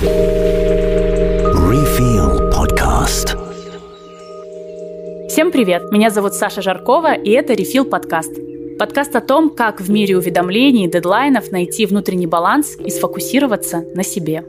Reveal Podcast. Всем привет! Меня зовут Саша Жаркова, и это Refill подкаст. Подкаст о том, как в мире уведомлений и дедлайнов найти внутренний баланс и сфокусироваться на себе.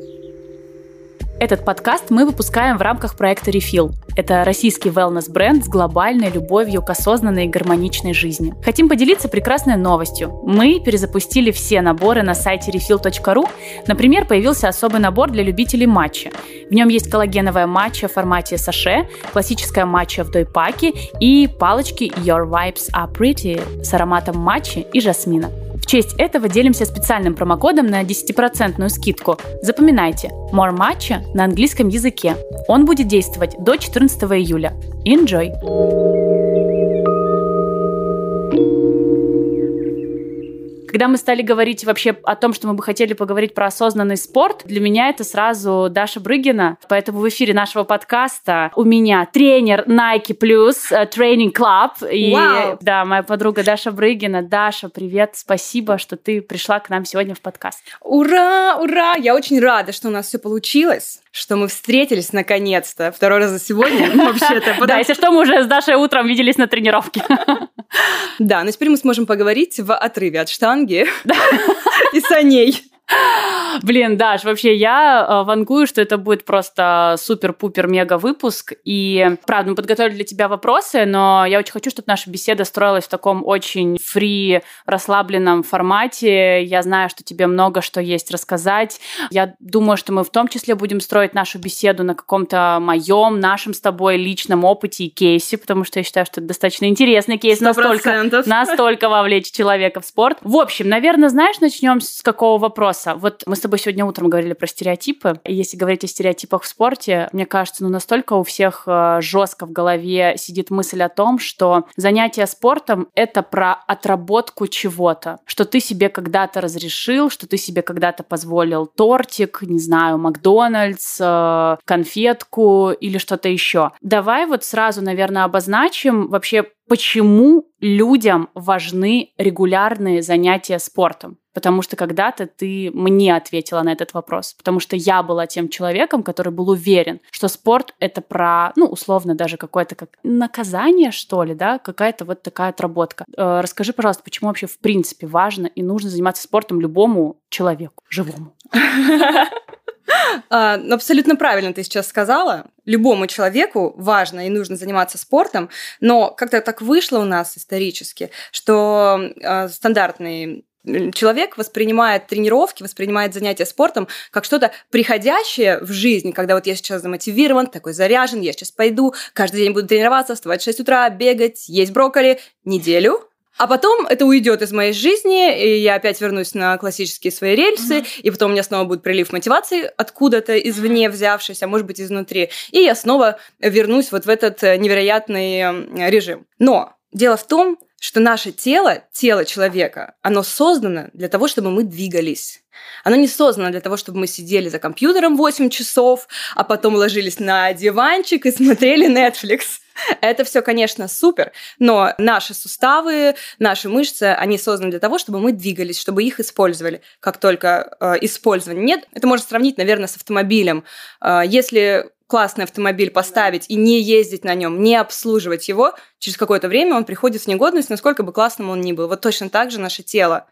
Этот подкаст мы выпускаем в рамках проекта Refill. Это российский wellness-бренд с глобальной любовью к осознанной и гармоничной жизни. Хотим поделиться прекрасной новостью. Мы перезапустили все наборы на сайте refill.ru. Например, появился особый набор для любителей матча. В нем есть коллагеновая матча в формате саше, классическая матча в дойпаке и палочки Your Vibes Are Pretty с ароматом матчи и жасмина. В честь этого делимся специальным промокодом на 10% скидку. Запоминайте, More Matcha на английском языке. Он будет действовать до 14 июля. Enjoy! Когда мы стали говорить вообще о том, что мы бы хотели поговорить про осознанный спорт, для меня это сразу Даша Брыгина. Поэтому в эфире нашего подкаста у меня тренер Nike Plus Training Club. И Вау! да, моя подруга Даша Брыгина. Даша, привет, спасибо, что ты пришла к нам сегодня в подкаст. Ура, ура! Я очень рада, что у нас все получилось, что мы встретились наконец-то. Второй раз за сегодня, ну, вообще-то. Да, если что, мы уже с Дашей утром виделись на тренировке. Да, но теперь мы сможем поговорить в отрыве от штанги и саней. Блин, Даш, вообще я э, вангую, что это будет просто супер-пупер-мега выпуск. И, правда, мы подготовили для тебя вопросы, но я очень хочу, чтобы наша беседа строилась в таком очень фри, расслабленном формате. Я знаю, что тебе много что есть рассказать. Я думаю, что мы в том числе будем строить нашу беседу на каком-то моем, нашем с тобой личном опыте и кейсе, потому что я считаю, что это достаточно интересный кейс. Сто Настолько, процентов. настолько вовлечь человека в спорт. В общем, наверное, знаешь, начнем с какого вопроса? Вот мы с тобой сегодня утром говорили про стереотипы. И если говорить о стереотипах в спорте, мне кажется, ну настолько у всех жестко в голове сидит мысль о том, что занятие спортом — это про отработку чего-то, что ты себе когда-то разрешил, что ты себе когда-то позволил тортик, не знаю, Макдональдс, э, конфетку или что-то еще. Давай вот сразу, наверное, обозначим вообще, почему людям важны регулярные занятия спортом. Потому что когда-то ты мне ответила на этот вопрос. Потому что я была тем человеком, который был уверен, что спорт — это про, ну, условно, даже какое-то как наказание, что ли, да, какая-то вот такая отработка. Э, Расскажи, пожалуйста, почему вообще в принципе важно и нужно заниматься спортом любому человеку, живому? А, ну, абсолютно правильно ты сейчас сказала. Любому человеку важно и нужно заниматься спортом, но как-то так вышло у нас исторически, что а, стандартный человек воспринимает тренировки, воспринимает занятия спортом как что-то приходящее в жизнь, когда вот я сейчас замотивирован, такой заряжен, я сейчас пойду, каждый день буду тренироваться, вставать в 6 утра, бегать, есть брокколи неделю, а потом это уйдет из моей жизни, и я опять вернусь на классические свои рельсы, и потом у меня снова будет прилив мотивации откуда-то извне взявшись, а может быть изнутри, и я снова вернусь вот в этот э, невероятный режим. Но дело в том, что наше тело, тело человека, оно создано для того, чтобы мы двигались. Оно не создано для того, чтобы мы сидели за компьютером 8 часов, а потом ложились на диванчик и смотрели Netflix. Это все, конечно, супер, но наши суставы, наши мышцы, они созданы для того, чтобы мы двигались, чтобы их использовали. Как только э, использования нет, это можно сравнить, наверное, с автомобилем. Э, если классный автомобиль поставить и не ездить на нем, не обслуживать его, через какое-то время он приходит в негодность, насколько бы классным он ни был. Вот точно так же наше тело.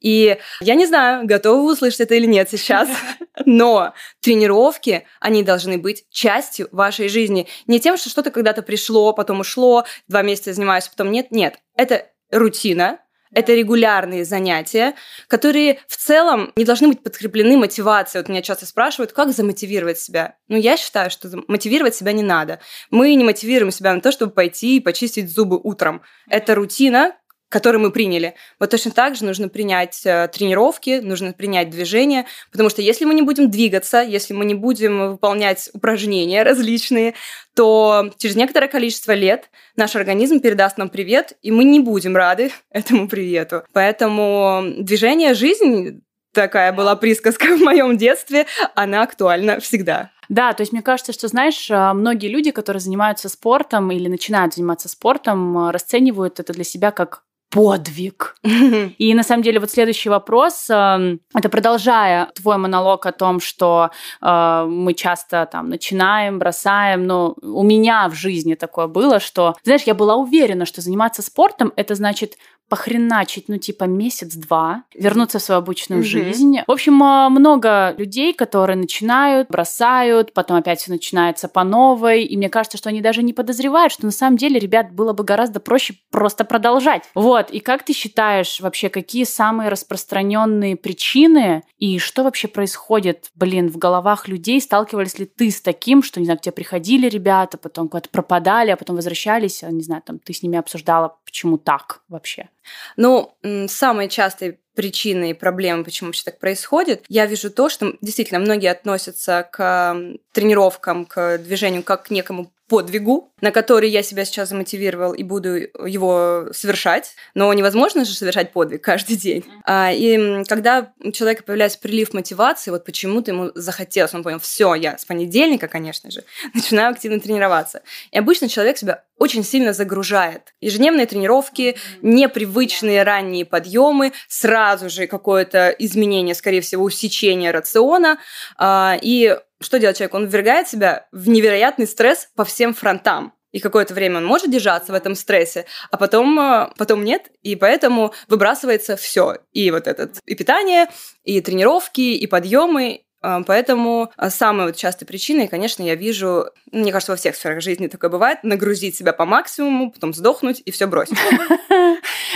И я не знаю, готовы вы услышать это или нет сейчас, но тренировки, они должны быть частью вашей жизни. Не тем, что что-то когда-то пришло, потом ушло, два месяца занимаюсь, потом нет. Нет, это рутина, это регулярные занятия, которые в целом не должны быть подкреплены мотивацией. Вот меня часто спрашивают, как замотивировать себя. Ну, я считаю, что мотивировать себя не надо. Мы не мотивируем себя на то, чтобы пойти и почистить зубы утром. Это рутина, который мы приняли. Вот точно так же нужно принять э, тренировки, нужно принять движение, потому что если мы не будем двигаться, если мы не будем выполнять упражнения различные, то через некоторое количество лет наш организм передаст нам привет, и мы не будем рады этому привету. Поэтому движение – жизнь, такая была присказка в моем детстве, она актуальна всегда. Да, то есть мне кажется, что, знаешь, э, многие люди, которые занимаются спортом или начинают заниматься спортом, э, расценивают это для себя как подвиг. И на самом деле вот следующий вопрос, эм, это продолжая твой монолог о том, что э, мы часто там начинаем, бросаем, но у меня в жизни такое было, что, знаешь, я была уверена, что заниматься спортом это значит похреначить, ну, типа, месяц-два, вернуться в свою обычную mm-hmm. жизнь. В общем, а, много людей, которые начинают, бросают, потом опять все начинается по новой, и мне кажется, что они даже не подозревают, что на самом деле, ребят, было бы гораздо проще просто продолжать. Вот, и как ты считаешь вообще, какие самые распространенные причины, и что вообще происходит, блин, в головах людей? Сталкивались ли ты с таким, что, не знаю, к тебе приходили ребята, потом куда-то пропадали, а потом возвращались, а, не знаю, там, ты с ними обсуждала, почему так вообще? Ну, самой частой причиной и проблемой, почему вообще так происходит, я вижу то, что действительно многие относятся к тренировкам, к движению как к некому подвигу, на который я себя сейчас замотивировал и буду его совершать. Но невозможно же совершать подвиг каждый день. А, и когда у человека появляется прилив мотивации, вот почему-то ему захотелось, он понял, все, я с понедельника, конечно же, начинаю активно тренироваться. И обычно человек себя очень сильно загружает. Ежедневные тренировки, непривычные ранние подъемы, сразу же какое-то изменение, скорее всего, усечение рациона. А, и что делает человек? Он ввергает себя в невероятный стресс по всем фронтам. И какое-то время он может держаться в этом стрессе, а потом, а, потом нет, и поэтому выбрасывается все. И вот этот и питание, и тренировки, и подъемы, Поэтому а, самой вот частой причиной, конечно, я вижу, мне кажется, во всех сферах жизни такое бывает, нагрузить себя по максимуму, потом сдохнуть и все бросить.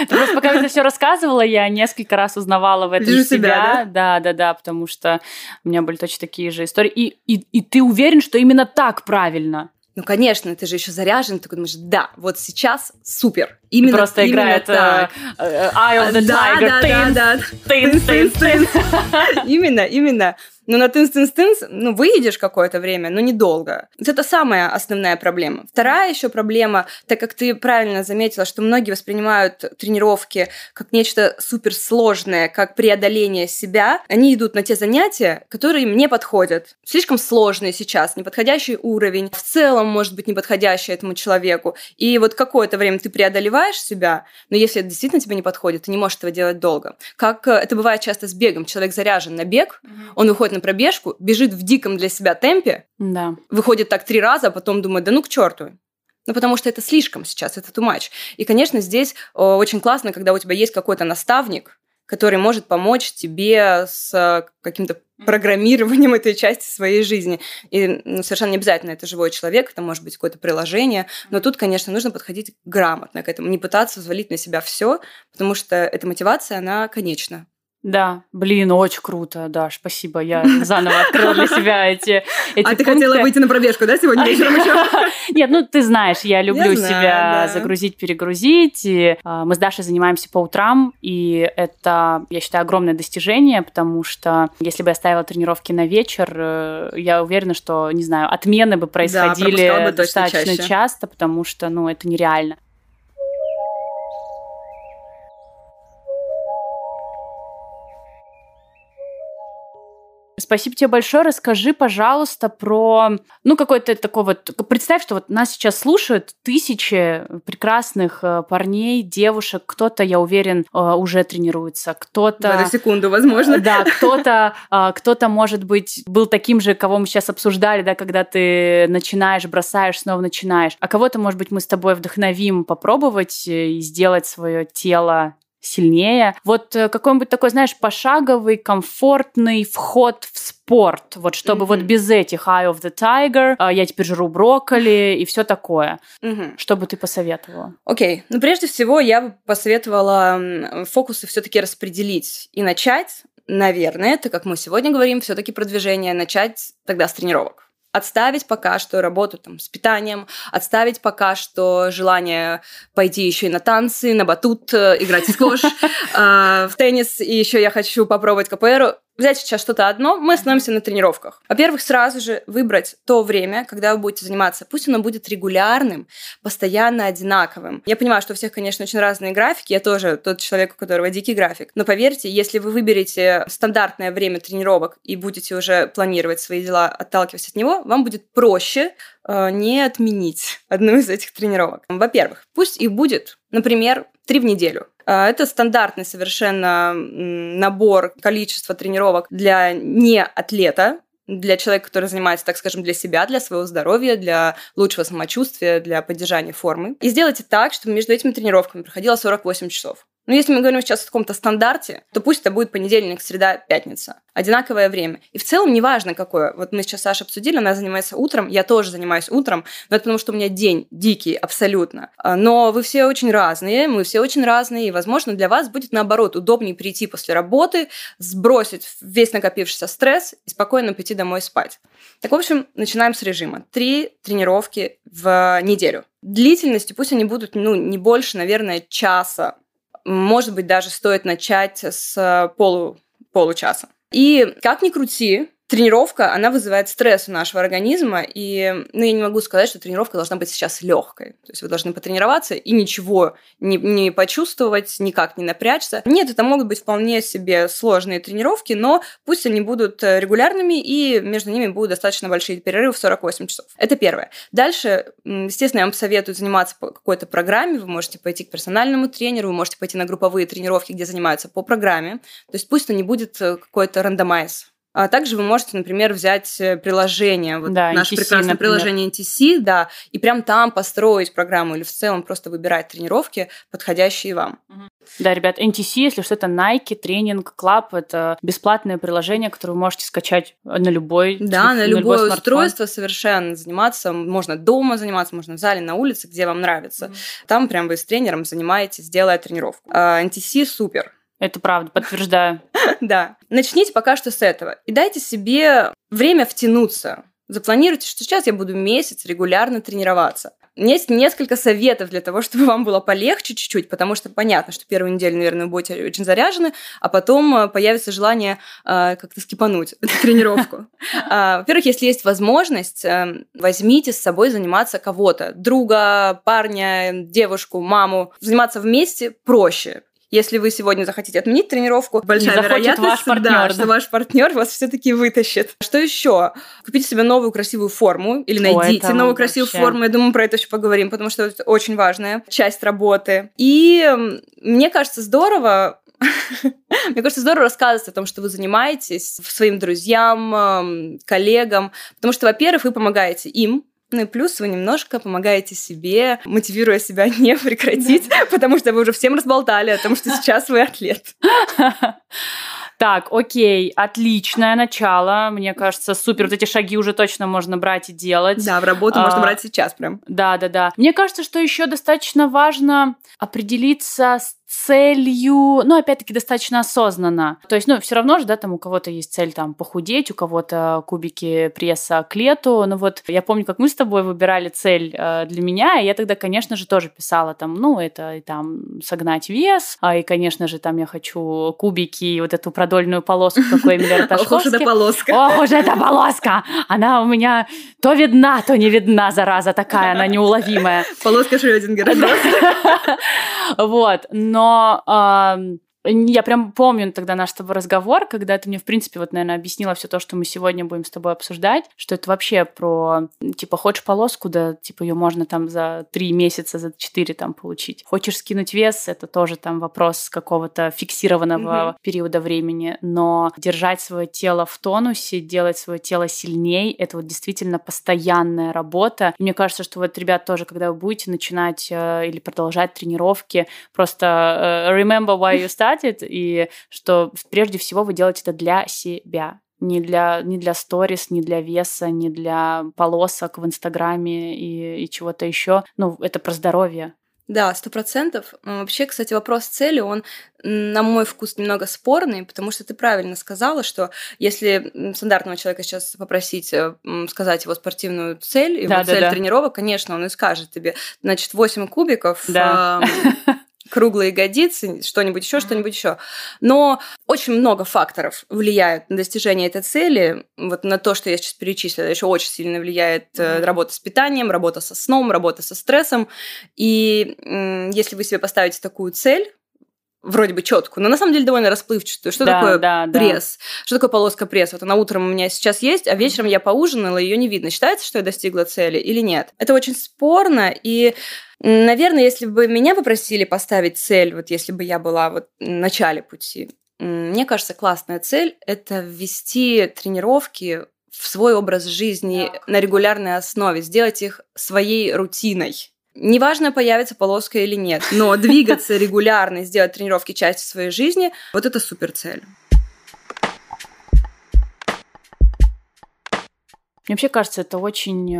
Просто пока это все рассказывала, я несколько раз узнавала в этом себя. Да, да, да, потому что у меня были точно такие же истории. И, ты уверен, что именно так правильно? Ну, конечно, ты же еще заряжен, ты думаешь, да, вот сейчас супер. Именно, Просто именно играет так. Uh, Eye of the Tiger. Да, да, да. Именно, именно. Но на тынс-тынс-тынс, ну, выедешь какое-то время, но недолго. Вот это самая основная проблема. Вторая еще проблема, так как ты правильно заметила, что многие воспринимают тренировки как нечто суперсложное, как преодоление себя, они идут на те занятия, которые им не подходят. Слишком сложные сейчас, неподходящий уровень, в целом, может быть, неподходящий этому человеку. И вот какое-то время ты преодолеваешь себя, но если это действительно тебе не подходит, ты не можешь этого делать долго. Как э, это бывает часто с бегом. Человек заряжен на бег, он выходит на пробежку, бежит в диком для себя темпе, да. выходит так три раза, а потом думает, да ну к черту. Ну, потому что это слишком сейчас, это too much. И, конечно, здесь о, очень классно, когда у тебя есть какой-то наставник, который может помочь тебе с каким-то программированием этой части своей жизни. И ну, совершенно не обязательно это живой человек, это может быть какое-то приложение, но тут, конечно, нужно подходить грамотно к этому, не пытаться взвалить на себя все, потому что эта мотивация, она конечна. Да, блин, очень круто, да, спасибо. Я заново открыла для себя эти, эти А ты хотела выйти на пробежку, да, сегодня вечером еще? Нет, ну ты знаешь, я люблю себя загрузить, перегрузить. И а, мы с Дашей занимаемся по утрам, и это, я считаю, огромное достижение, потому что если бы я ставила тренировки на вечер, э, я уверена, что, не знаю, отмены бы происходили достаточно часто, потому что, ну, это нереально. Спасибо тебе большое. Расскажи, пожалуйста, про, ну, какой-то такой вот... Представь, что вот нас сейчас слушают тысячи прекрасных э, парней, девушек. Кто-то, я уверен, э, уже тренируется, кто-то... В эту секунду, возможно. Да, кто-то, э, кто-то, может быть, был таким же, кого мы сейчас обсуждали, да, когда ты начинаешь, бросаешь, снова начинаешь. А кого-то, может быть, мы с тобой вдохновим попробовать и сделать свое тело сильнее. Вот э, какой-нибудь такой, знаешь, пошаговый, комфортный вход в спорт, вот чтобы mm-hmm. вот без этих Eye of the Tiger, а, я теперь жру брокколи и все такое. Mm-hmm. Что бы ты посоветовала? Окей, okay. ну прежде всего я бы посоветовала фокусы все-таки распределить и начать, наверное, это как мы сегодня говорим, все-таки продвижение, начать тогда с тренировок отставить пока что работу там, с питанием, отставить пока что желание пойти еще и на танцы, на батут, э, играть в сквош, э, в теннис, и еще я хочу попробовать КПР взять сейчас что-то одно, мы остановимся на тренировках. Во-первых, сразу же выбрать то время, когда вы будете заниматься. Пусть оно будет регулярным, постоянно одинаковым. Я понимаю, что у всех, конечно, очень разные графики. Я тоже тот человек, у которого дикий график. Но поверьте, если вы выберете стандартное время тренировок и будете уже планировать свои дела, отталкиваясь от него, вам будет проще э, не отменить одну из этих тренировок. Во-первых, пусть их будет, например, три в неделю. А, это стандартный совершенно набор количества тренировок для не атлета, для человека, который занимается, так скажем, для себя, для своего здоровья, для лучшего самочувствия, для поддержания формы. И сделайте так, чтобы между этими тренировками проходило 48 часов. Но если мы говорим сейчас о каком-то стандарте, то пусть это будет понедельник, среда, пятница. Одинаковое время. И в целом неважно какое. Вот мы сейчас Саша обсудили, она занимается утром, я тоже занимаюсь утром, но это потому, что у меня день дикий абсолютно. А, но вы все очень разные, мы все очень разные, и, возможно, для вас будет, наоборот, удобнее прийти после работы, сбросить весь накопившийся стресс и спокойно пойти домой спать. Так, в общем, начинаем с режима. Три тренировки в неделю. Длительностью пусть они будут, ну, не больше, наверное, часа, может быть, даже стоит начать с э, полу, получаса. И как ни крути, тренировка, она вызывает стресс у нашего организма, и ну, я не могу сказать, что тренировка должна быть сейчас легкой. То есть вы должны потренироваться и ничего не, не почувствовать, никак не напрячься. Нет, это могут быть вполне себе сложные тренировки, но пусть они будут э, регулярными, и между ними будут достаточно большие перерывы в 48 часов. Это первое. Дальше, естественно, я вам советую заниматься по какой-то программе. Вы можете пойти к персональному тренеру, вы можете пойти на групповые тренировки, где занимаются по программе. То есть пусть это не будет э, какой-то рандомайз а также вы можете, например, взять э, приложение, вот да, наше NTC, прекрасное например. приложение NTC, да, и прям там построить программу или в целом просто выбирать тренировки, подходящие вам. Да, ребят, NTC, если что, это Nike Training Club, это бесплатное приложение, которое вы можете скачать на любой Да, на, на любое любой устройство совершенно заниматься. Можно дома заниматься, можно в зале, на улице, где вам нравится. Mm-hmm. Там прям вы с тренером занимаетесь, делая тренировку. А, NTC супер. Это правда, подтверждаю. Да. Начните пока что с этого. И дайте себе время втянуться. Запланируйте, что сейчас я буду месяц регулярно тренироваться. Есть несколько советов для того, чтобы вам было полегче чуть-чуть, потому что понятно, что первую неделю, наверное, будете очень заряжены, а потом э, появится желание э, как-то скипануть тренировку. А, во-первых, если есть возможность, э, возьмите с собой заниматься кого-то, друга, парня, девушку, маму. Заниматься вместе проще если вы сегодня захотите отменить тренировку, большая вероятность, ваш партнер, да, да. что ваш партнер вас все-таки вытащит. Что еще? Купите себе новую красивую форму или найдите Ой, новую красивую вообще. форму. Я думаю, мы про это еще поговорим, потому что это очень важная часть работы. И мне кажется, здорово мне кажется, здорово рассказывать о том, что вы занимаетесь своим друзьям, коллегам, потому что, во-первых, вы помогаете им, ну и плюс вы немножко помогаете себе, мотивируя себя не прекратить, потому что вы уже всем разболтали о том, что сейчас вы атлет. Так, окей, отличное начало. Мне кажется, супер. Вот эти шаги уже точно можно брать и делать. Да, в работу а, можно брать сейчас прям. Да, да, да. Мне кажется, что еще достаточно важно определиться с целью, ну, опять-таки, достаточно осознанно. То есть, ну, все равно же, да, там у кого-то есть цель там похудеть, у кого-то кубики пресса к лету. Ну, вот я помню, как мы с тобой выбирали цель э, для меня, и я тогда, конечно же, тоже писала там, ну, это и там согнать вес, а, и, конечно же, там я хочу кубики и вот эту продольную полоску, какой Эмилия Ох уж эта полоска. Ох уж эта полоска! Она у меня то видна, то не видна, зараза такая, она неуловимая. Полоска Шрёдингера. Вот, но но я прям помню тогда наш с тобой разговор, когда ты мне, в принципе, вот, наверное, объяснила все то, что мы сегодня будем с тобой обсуждать, что это вообще про, типа, хочешь полоску, да, типа, ее можно там за три месяца, за четыре там получить. Хочешь скинуть вес, это тоже там вопрос какого-то фиксированного угу. периода времени, но держать свое тело в тонусе, делать свое тело сильней, это вот действительно постоянная работа. И мне кажется, что вот, ребят, тоже, когда вы будете начинать э, или продолжать тренировки, просто э, remember why you start хватит, и что прежде всего вы делаете это для себя не для, не для сторис, не для веса, не для полосок в Инстаграме и, и чего-то еще. Ну, это про здоровье. Да, сто процентов. Вообще, кстати, вопрос цели, он, на мой вкус, немного спорный, потому что ты правильно сказала, что если стандартного человека сейчас попросить э, сказать его спортивную цель, его да, цель да, да. тренировок, конечно, он и скажет тебе, значит, 8 кубиков, да. Круглые ягодицы, что-нибудь еще, что-нибудь еще. Но очень много факторов влияют на достижение этой цели. Вот на то, что я сейчас перечислила, еще очень сильно влияет mm-hmm. работа с питанием, работа со сном, работа со стрессом. И если вы себе поставите такую цель, вроде бы четкую, но на самом деле довольно расплывчатую. Что Да, такое да, да. пресс? Что такое полоска пресс? Вот она утром у меня сейчас есть, а вечером я поужинала, ее не видно. Считается, что я достигла цели или нет? Это очень спорно, и Наверное, если бы меня попросили поставить цель, вот если бы я была вот в начале пути, мне кажется, классная цель – это ввести тренировки в свой образ жизни на регулярной основе, сделать их своей рутиной. Неважно, появится полоска или нет, но двигаться регулярно и сделать тренировки частью своей жизни – вот это супер цель. Мне вообще кажется, это очень... э,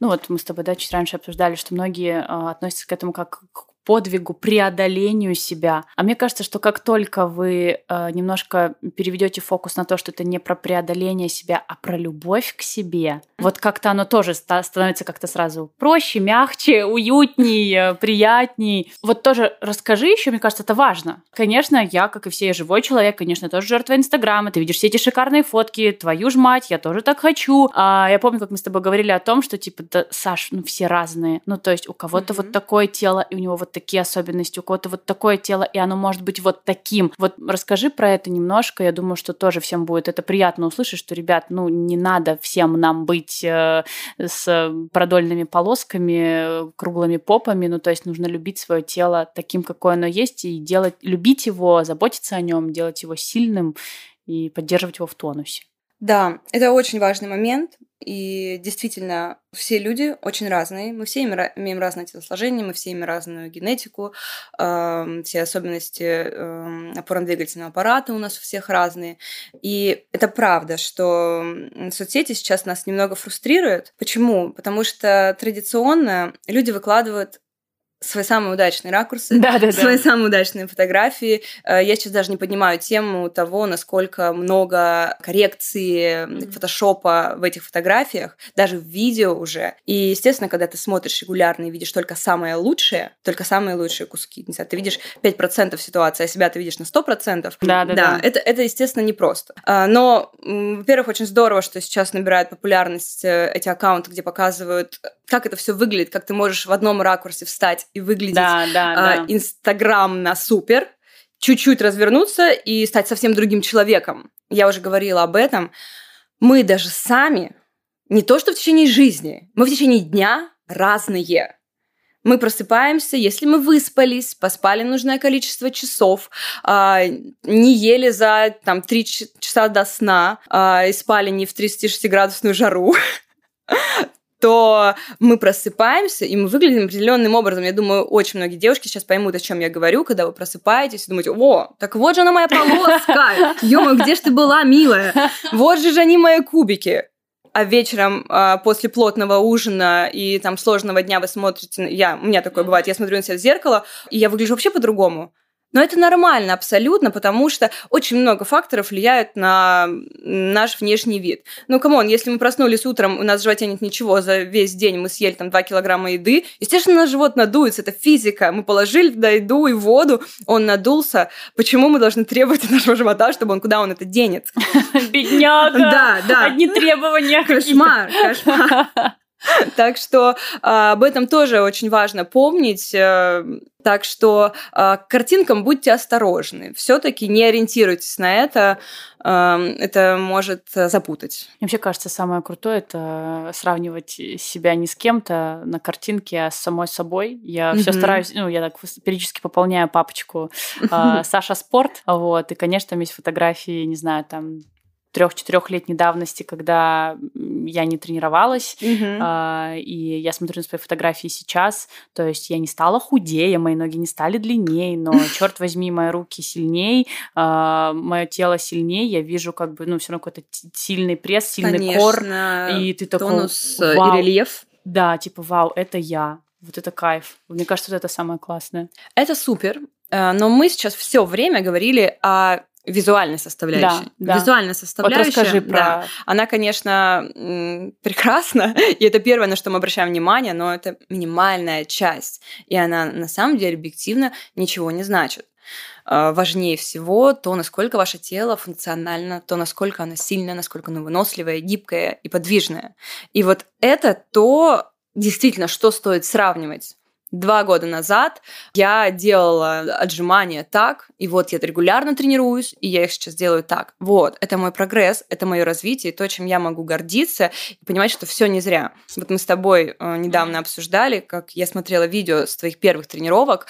Ну вот мы с тобой, да, чуть раньше обсуждали, что многие э, относятся к этому как к подвигу, преодолению себя. А мне кажется, что как только вы э, немножко переведете фокус на то, что это не про преодоление себя, а про любовь к себе, вот как-то оно тоже ста- становится как-то сразу проще, мягче, уютней, э, приятней. Вот тоже расскажи еще, мне кажется, это важно. Конечно, я, как и все живой человек, конечно, тоже жертва Инстаграма. Ты видишь все эти шикарные фотки, твою ж мать, я тоже так хочу. А я помню, как мы с тобой говорили о том, что типа, да, Саш, ну все разные. Ну то есть у кого-то Мгм. вот такое тело, и у него вот такие особенности, у кого-то вот такое тело, и оно может быть вот таким. Вот расскажи про это немножко. Я думаю, что тоже всем будет это приятно услышать, что, ребят, ну не надо всем нам быть э, с продольными полосками, круглыми попами. Ну то есть нужно любить свое тело таким, какое оно есть, и делать, любить его, заботиться о нем, делать его сильным и поддерживать его в тонусе. Да, это очень важный момент. И действительно, все люди очень разные. Мы все имеем, разное телосложение, мы все имеем разную генетику, эм, все особенности эм, опорно-двигательного аппарата у нас у всех разные. И это правда, что соцсети сейчас нас немного фрустрируют. Почему? Потому что традиционно люди выкладывают свои самые удачные ракурсы, Да-да-да. свои самые удачные фотографии. Э, Я сейчас даже не поднимаю тему того, насколько много коррекции, Мгм. фотошопа в этих фотографиях, даже в видео уже. И, естественно, когда ты смотришь регулярно и видишь только самое лучшее, только самые лучшие куски, не знаю, ты видишь 5% ситуации, а себя ты видишь на 100%, Да-да-да. да, это, это, естественно, непросто. А, Но, во-первых, очень здорово, что сейчас набирают популярность э, эти аккаунты, где показывают, как это все выглядит, как ты можешь в одном ракурсе встать и выглядеть Да, да, а, да. инстаграмно супер, чуть-чуть развернуться и стать совсем другим человеком. Я уже говорила об этом. Мы даже сами, не то что в течение жизни, мы в течение дня разные. Мы просыпаемся, если мы выспались, поспали нужное количество часов, а, не ели за там, 3 часа до сна а, и спали не в 36-градусную жару, то мы просыпаемся, и мы выглядим определенным образом. Я думаю, очень многие девушки сейчас поймут, о чем я говорю, когда вы просыпаетесь и думаете, о, так вот же она моя полоска! ё где ж ты была, милая? Вот же они мои кубики. А вечером а, после плотного ужина и там сложного дня вы смотрите, я, у меня такое бывает, я смотрю на себя в зеркало, и я выгляжу вообще по-другому. Но это нормально абсолютно, потому что очень много факторов влияют на наш внешний вид. Ну, come on, если мы проснулись утром, у нас в животе нет ничего, за весь день мы съели там 2 килограмма еды, естественно, наш живот надуется, это физика. Мы положили туда еду и воду, он надулся. Почему мы должны требовать от нашего живота, чтобы он, куда он это денет? Бедняга! Да, да. Одни требования. Кошмар, кошмар. Так что а, об этом тоже очень важно помнить. э, Так что а, к картинкам будьте осторожны. Все-таки не ориентируйтесь на это. э, Это может э, запутать. Мне вообще кажется, самое крутое это сравнивать себя не с кем-то на картинке, а с самой собой. Я все стараюсь, ну, я так периодически пополняю папочку а, Саша Спорт. Вот, и, конечно, там есть фотографии, не знаю, там трех-четырехлетней давности, когда я не тренировалась, А, и я смотрю на свои фотографии сейчас, то есть я не стала худее, мои ноги не стали длиннее, но, черт возьми, мои руки сильней, мое тело сильнее, я вижу как бы, ну, все равно какой-то сильный пресс, сильный кор, Конечно, и ты такой, тонус э, вау. и рельеф. да, типа, вау, это я, вот это кайф. Мне кажется, вот это самое классное. Это супер, э, но мы сейчас все время говорили о визуальной составляющей. Да, да. Визуальная Вот составляющая. расскажи да, про... Она, конечно, прекрасна, и это первое, на что мы обращаем внимание, но это минимальная часть, и она на самом деле объективно ничего не значит. Э, Важнее всего то, насколько ваше тело функционально, то, насколько оно сильное, насколько оно выносливое, гибкое и подвижное. И вот это то, действительно, что стоит сравнивать. Два года назад я делала отжимания так, и вот я регулярно тренируюсь, и я их сейчас делаю так. Вот, это мой прогресс, это мое развитие, то, чем я могу гордиться, и понимать, что все не зря. Вот мы с тобой э, недавно обсуждали, как я смотрела видео с твоих первых тренировок,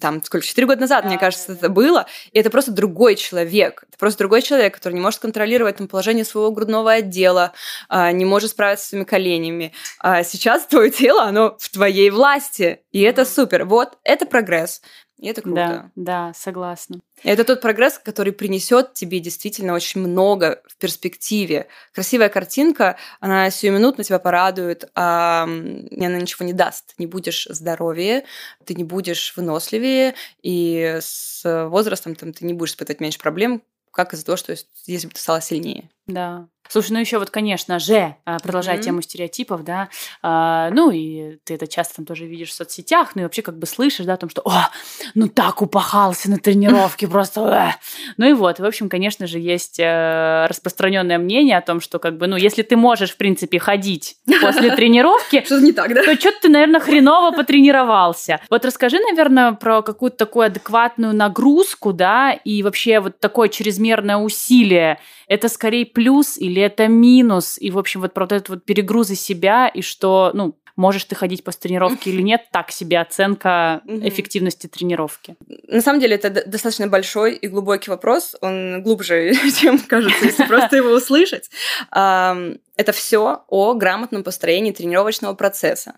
там, сколько, четыре года назад, мне кажется, это было, и это просто другой человек. Это просто другой человек, который не может контролировать там, положение своего грудного отдела, а, не может справиться с своими коленями. А сейчас твое тело, оно в твоей власти, и это супер. Вот, это прогресс. И это круто. Да, да, согласна. Это тот прогресс, который принесет тебе действительно очень много в перспективе. Красивая картинка, она сиюминутно тебя порадует, а она ничего не даст. Не будешь здоровее, ты не будешь выносливее, и с возрастом там, ты не будешь испытывать меньше проблем, как из-за того, что если бы ты стала сильнее. Да. Слушай, ну еще вот, конечно же, а, продолжая mm-hmm. тему стереотипов, да, а, ну и ты это часто там тоже видишь в соцсетях, ну и вообще как бы слышишь, да, о том, что, о, ну так упахался на тренировке, просто, э. ну и вот, в общем, конечно же, есть э, распространенное мнение о том, что как бы, ну, если ты можешь, в принципе, ходить после тренировки, что-то не так, да? То что-то ты, наверное, хреново потренировался. Вот расскажи, наверное, про какую-то такую адекватную нагрузку, да, и вообще вот такое чрезмерное усилие. Это скорее плюс или это минус? И, в общем, вот про вот этот вот перегрузы себя, и что, ну, можешь ты ходить после тренировки или нет, так себе оценка эффективности тренировки. На самом деле это достаточно большой и глубокий вопрос, он глубже, чем кажется, если просто его услышать. Это все о грамотном построении тренировочного процесса.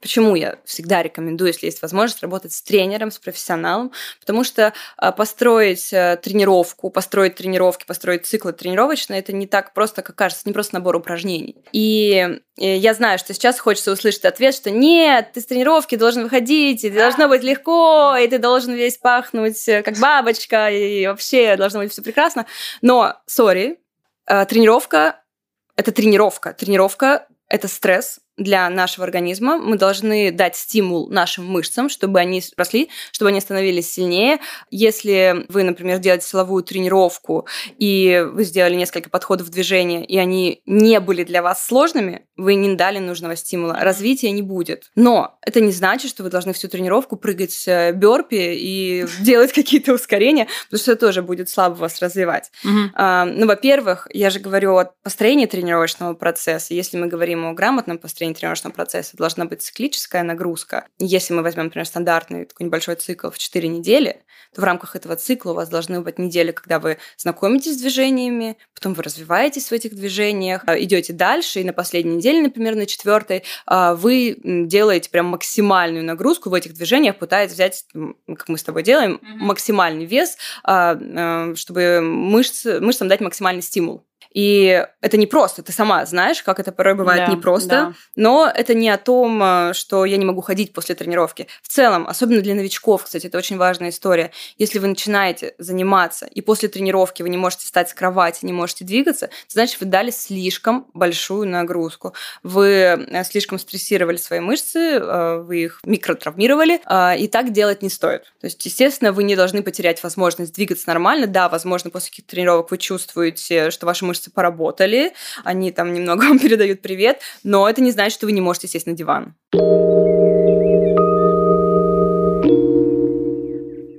Почему я всегда рекомендую, если есть возможность, работать с тренером, с профессионалом? Потому что а, построить э, тренировку, построить тренировки, построить циклы тренировочные, это не так просто, как кажется, не просто набор упражнений. И я знаю, что сейчас хочется услышать ответ, что нет, ты с тренировки должен выходить, и должно быть легко, и ты должен весь пахнуть э, как бабочка, и вообще должно быть все прекрасно. Но, сори, э, тренировка – это тренировка. Тренировка – это стресс, для нашего организма. Мы должны дать стимул нашим мышцам, чтобы они росли, чтобы они становились сильнее. Если вы, например, делаете силовую тренировку, и вы сделали несколько подходов движения, и они не были для вас сложными, вы не дали нужного стимула. Развития не будет. Но это не значит, что вы должны всю тренировку прыгать э, бёрпи и делать какие-то ускорения, потому что это тоже будет слабо вас развивать. Ну, во-первых, я же говорю о построении тренировочного процесса. Если мы говорим о грамотном построении построения тренировочного процесса должна быть циклическая нагрузка. Если мы возьмем, например, стандартный такой небольшой цикл в 4 недели, то в рамках этого цикла у вас должны быть недели, когда вы знакомитесь с движениями, потом вы развиваетесь в этих движениях, а, идете дальше, и на последней неделе, например, на четвертой, а, вы делаете прям максимальную нагрузку в этих движениях, пытаетесь взять, как мы с тобой делаем, mm-hmm. максимальный вес, а, чтобы мышцы, мышцам дать максимальный стимул. И это не просто, ты сама знаешь, как это порой бывает да, непросто, да. но это не о том, э, что я не могу ходить после тренировки. В целом, особенно для новичков, кстати, это очень важная история. Если вы начинаете заниматься, и после тренировки вы не можете встать с кровати, не можете двигаться, значит, вы дали слишком большую нагрузку. Вы э, слишком стрессировали свои мышцы, э, вы их микротравмировали, и так делать не стоит. То есть, естественно, вы не должны потерять возможность двигаться нормально. Да, возможно, после каких-то тренировок вы чувствуете, что ваши мышцы мышцы поработали, они там немного вам передают привет, но это не значит, что вы не можете сесть на диван.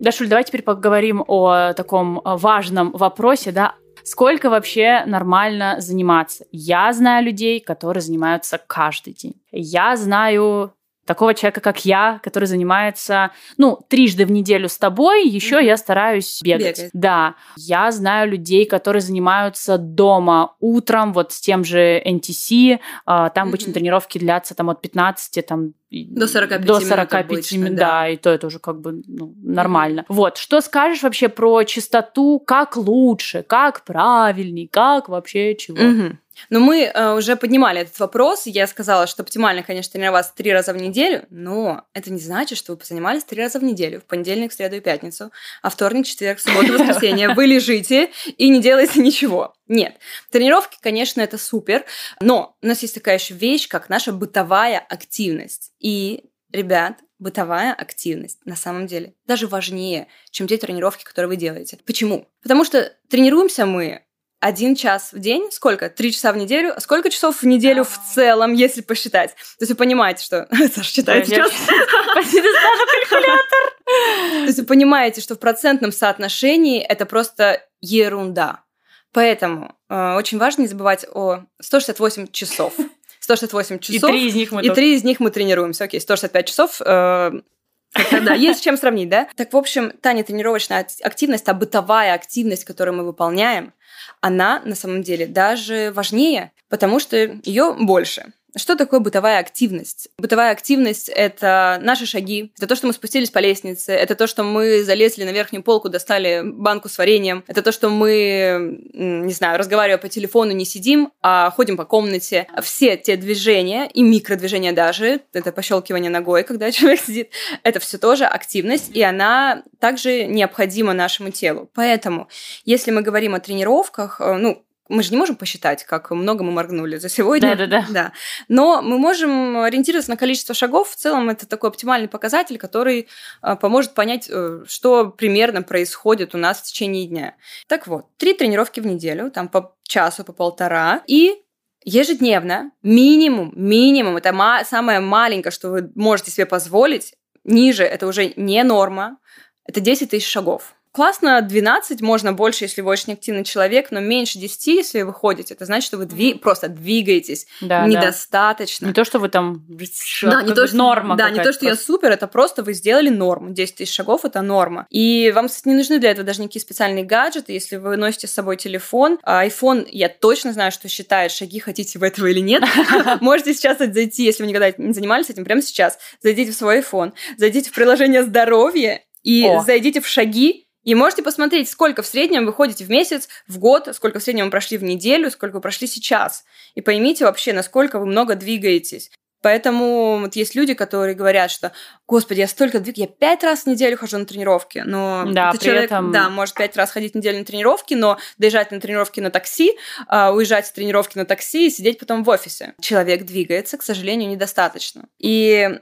Дашуль, давай теперь поговорим о таком важном вопросе, да, Сколько вообще нормально заниматься? Я знаю людей, которые занимаются каждый день. Я знаю такого человека, как я, который занимается, ну, трижды в неделю с тобой, еще mm-hmm. я стараюсь бегать. бегать. Да, я знаю людей, которые занимаются дома утром, вот с тем же NTC, а, там mm-hmm. обычно тренировки длятся там от 15 там до 45 до 45 минут, обычно, да. да, и то это уже как бы ну, нормально. Mm-hmm. Вот, что скажешь вообще про чистоту, как лучше, как правильней, как вообще чего? Mm-hmm. Но мы э, уже поднимали этот вопрос. Я сказала, что оптимально, конечно, тренироваться три раза в неделю, но это не значит, что вы позанимались три раза в неделю. В понедельник, среду и пятницу. А вторник, четверг, субботу, воскресенье вы лежите и не делаете ничего. Нет. Тренировки, конечно, это супер, но у нас есть такая еще вещь, как наша бытовая активность. И, ребят, бытовая активность на самом деле даже важнее, чем те тренировки, которые вы делаете. Почему? Потому что тренируемся мы один час в день. Сколько? Три часа в неделю. А сколько часов в неделю в целом, если посчитать? То есть вы понимаете, что... Саша считает сейчас. То есть вы понимаете, что в процентном соотношении это просто ерунда. Поэтому э, очень важно не забывать о 168 часов. 168 часов. И три из них мы И три из них мы тренируемся. Окей, 165 часов. Э, да, есть с чем сравнить, да? Так, в общем, та не тренировочная активность, та бытовая активность, которую мы выполняем, она на самом деле даже важнее, потому что ее больше. Что такое бытовая активность? Бытовая активность – это наши шаги, это то, что мы спустились по лестнице, это то, что мы залезли на верхнюю полку, достали банку с вареньем, это то, что мы, не знаю, разговаривая по телефону, не сидим, а ходим по комнате. Все те движения, и микродвижения даже, это пощелкивание ногой, когда человек сидит, это все тоже активность, и она также необходима нашему телу. Поэтому, если мы говорим о тренировках, э, ну, мы же не можем посчитать, как много мы моргнули за сегодня. Да, да, да. да. Но мы можем ориентироваться на количество шагов. В целом это такой оптимальный показатель, который а, поможет понять, э, что примерно происходит у нас в течение дня. Так вот, три тренировки в неделю, там по часу, по полтора. И ежедневно, минимум, минимум, это ма- самое маленькое, что вы можете себе позволить, ниже это уже не норма, это 10 тысяч шагов. Классно 12, можно больше, если вы очень активный человек, но меньше 10, если вы ходите. Это значит, что вы дви- просто двигаетесь Да, недостаточно. Не то, что вы там Да, не то, что, норма. да, не то, что я супер, это просто вы сделали норму. 10 тысяч шагов – это норма. И вам, кстати, не нужны для этого даже никакие специальные гаджеты. Если вы носите с собой телефон, а iPhone, я точно знаю, что считает шаги, хотите вы этого или нет. Можете сейчас зайти, если вы никогда не занимались этим, прямо сейчас. Зайдите в свой iPhone, зайдите в приложение «Здоровье», и зайдите в шаги, и можете посмотреть, сколько в среднем вы ходите в месяц, в год, сколько в среднем вы прошли в неделю, сколько вы прошли сейчас. И поймите вообще, насколько вы много двигаетесь. Поэтому вот есть люди, которые говорят, что, господи, я столько двиг, я пять раз в неделю хожу на тренировки, но Да, этот человек, этом- да, может пять раз ходить в неделю на тренировки, но доезжать на тренировки на такси, а, уезжать с тренировки на такси и сидеть потом в офисе. Человек двигается, к сожалению, недостаточно. И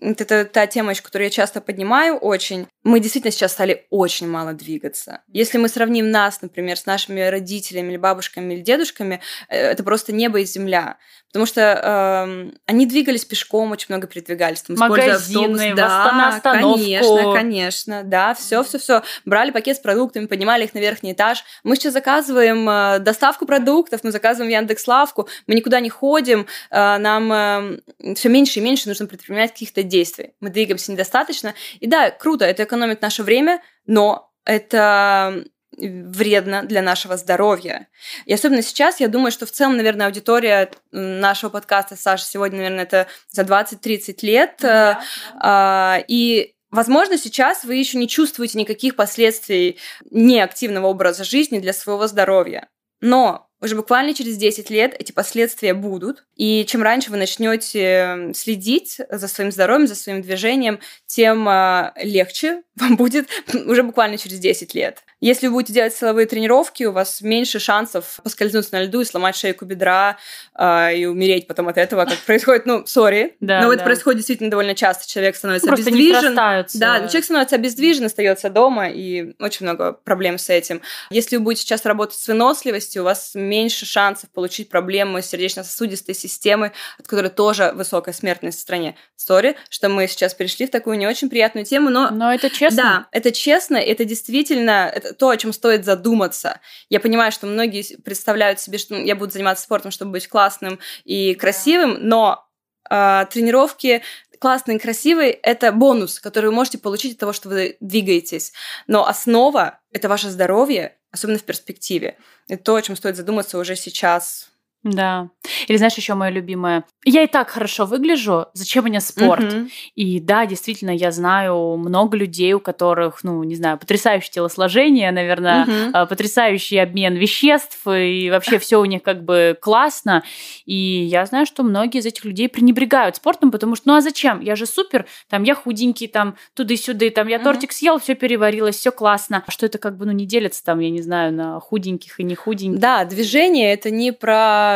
это та тема, которую я часто поднимаю очень. Мы действительно сейчас стали очень мало двигаться. Если мы сравним нас, например, с нашими родителями или бабушками или дедушками, э, это просто небо и земля. Потому что эм, они двигались пешком, очень много передвигались. Там, Магазины, автобус. да, конечно, конечно, да, все, все, все. Брали пакет с продуктами, поднимали их на верхний этаж. Мы сейчас заказываем э, доставку продуктов, мы заказываем Яндекс Лавку, мы никуда не ходим, э, нам все меньше и меньше нужно предпринимать каких-то действий. Мы двигаемся недостаточно. И да, круто, это экономит наше время, но это вредно для нашего здоровья. И особенно сейчас, я думаю, что в целом, наверное, аудитория нашего подкаста, Саша, сегодня, наверное, это за 20-30 лет. Да, А, И Возможно, сейчас вы еще не чувствуете никаких последствий неактивного образа жизни для своего здоровья. Но уже буквально через 10 лет эти последствия будут. И чем раньше вы начнете следить за своим здоровьем, за своим движением, тем а, легче вам будет уже буквально через 10 лет. Если вы будете делать силовые тренировки, у вас меньше шансов поскользнуться на льду и сломать шейку бедра а, и умереть потом от этого, как происходит, ну, сори, Да, но это да. происходит действительно довольно часто. Человек становится не обездвижен. Да, человек становится обездвижен, остается дома, и очень много проблем с этим. Если вы будете сейчас работать с выносливостью, у вас меньше шансов получить проблемы с сердечно-сосудистой системой, от которой тоже высокая смертность в стране. Сори, что мы сейчас перешли в такую не очень приятную тему, но Но это честно. да, это честно, это действительно это то, о чем стоит задуматься. Я понимаю, что многие представляют себе, что ну, я буду заниматься спортом, чтобы быть классным и красивым, но э, тренировки классные и красивые – это бонус, который вы можете получить от того, что вы двигаетесь. Но основа – это ваше здоровье, особенно в перспективе. Это то, о чем стоит задуматься уже сейчас. Да. Или знаешь, еще мое любимое. Я и так хорошо выгляжу, зачем мне спорт? Мгм. И да, действительно, я знаю много людей, у которых, ну, не знаю, потрясающее телосложение, наверное, а, потрясающий обмен веществ, и вообще все у них как бы классно. И я знаю, что многие из этих людей пренебрегают спортом, потому что, ну а зачем? Я же супер, там я худенький, там туда-сюда, там я Мгм. тортик съел, все переварилось, все классно. А что это как бы, ну, не делится там, я не знаю, на худеньких и не худеньких. Да, движение это не про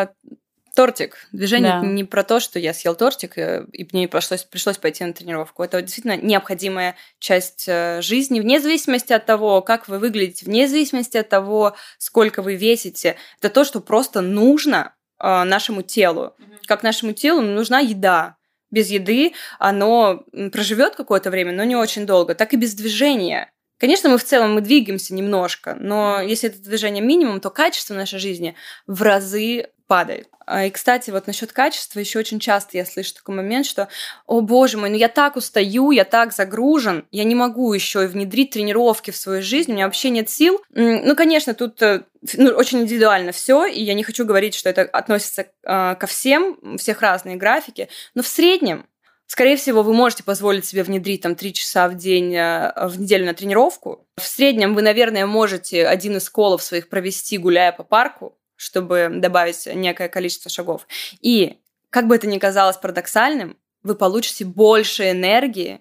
Тортик. Движение Да. не про то, что я съел тортик, э, и мне пришлось, пришлось пойти на тренировку. Это действительно необходимая часть э, жизни, вне зависимости от того, как вы выглядите, вне зависимости от того, сколько вы весите. Это то, что просто нужно э, нашему телу. Как нашему телу нужна еда. Без еды оно проживет какое-то время, но не очень долго. Так и без движения. Конечно, мы в целом мы двигаемся немножко, но если это движение минимум, то качество нашей жизни в разы падает. А, И, кстати, вот насчет качества еще очень часто я слышу такой момент, что, о боже мой, ну я так устаю, я так загружен, я не могу еще и внедрить тренировки в свою жизнь, у меня вообще нет сил. Ну, конечно, тут э, ну, очень индивидуально все, и я не хочу говорить, что это относится э, ко всем, у всех разные графики, но в среднем Скорее всего, вы можете позволить себе внедрить там 3 часа в день э, в неделю на тренировку. В среднем вы, наверное, можете один из колов своих провести, гуляя по парку, чтобы добавить некое количество шагов. И, как бы это ни казалось парадоксальным, вы получите больше энергии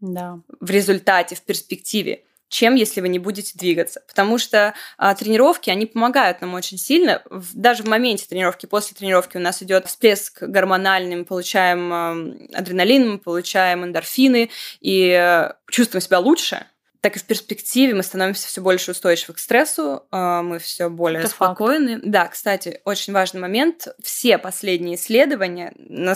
Да. в результате, в перспективе, чем если вы не будете двигаться. Потому что а, тренировки, они помогают нам очень сильно. В- даже в моменте тренировки, после тренировки у нас идет всплеск гормональный, мы получаем ам, адреналин, мы получаем эндорфины и э, чувствуем себя лучше. Так и в перспективе мы становимся все больше устойчивы к стрессу, а, мы все более Это факт. спокойны. Да, кстати, очень важный момент. Все последние исследования,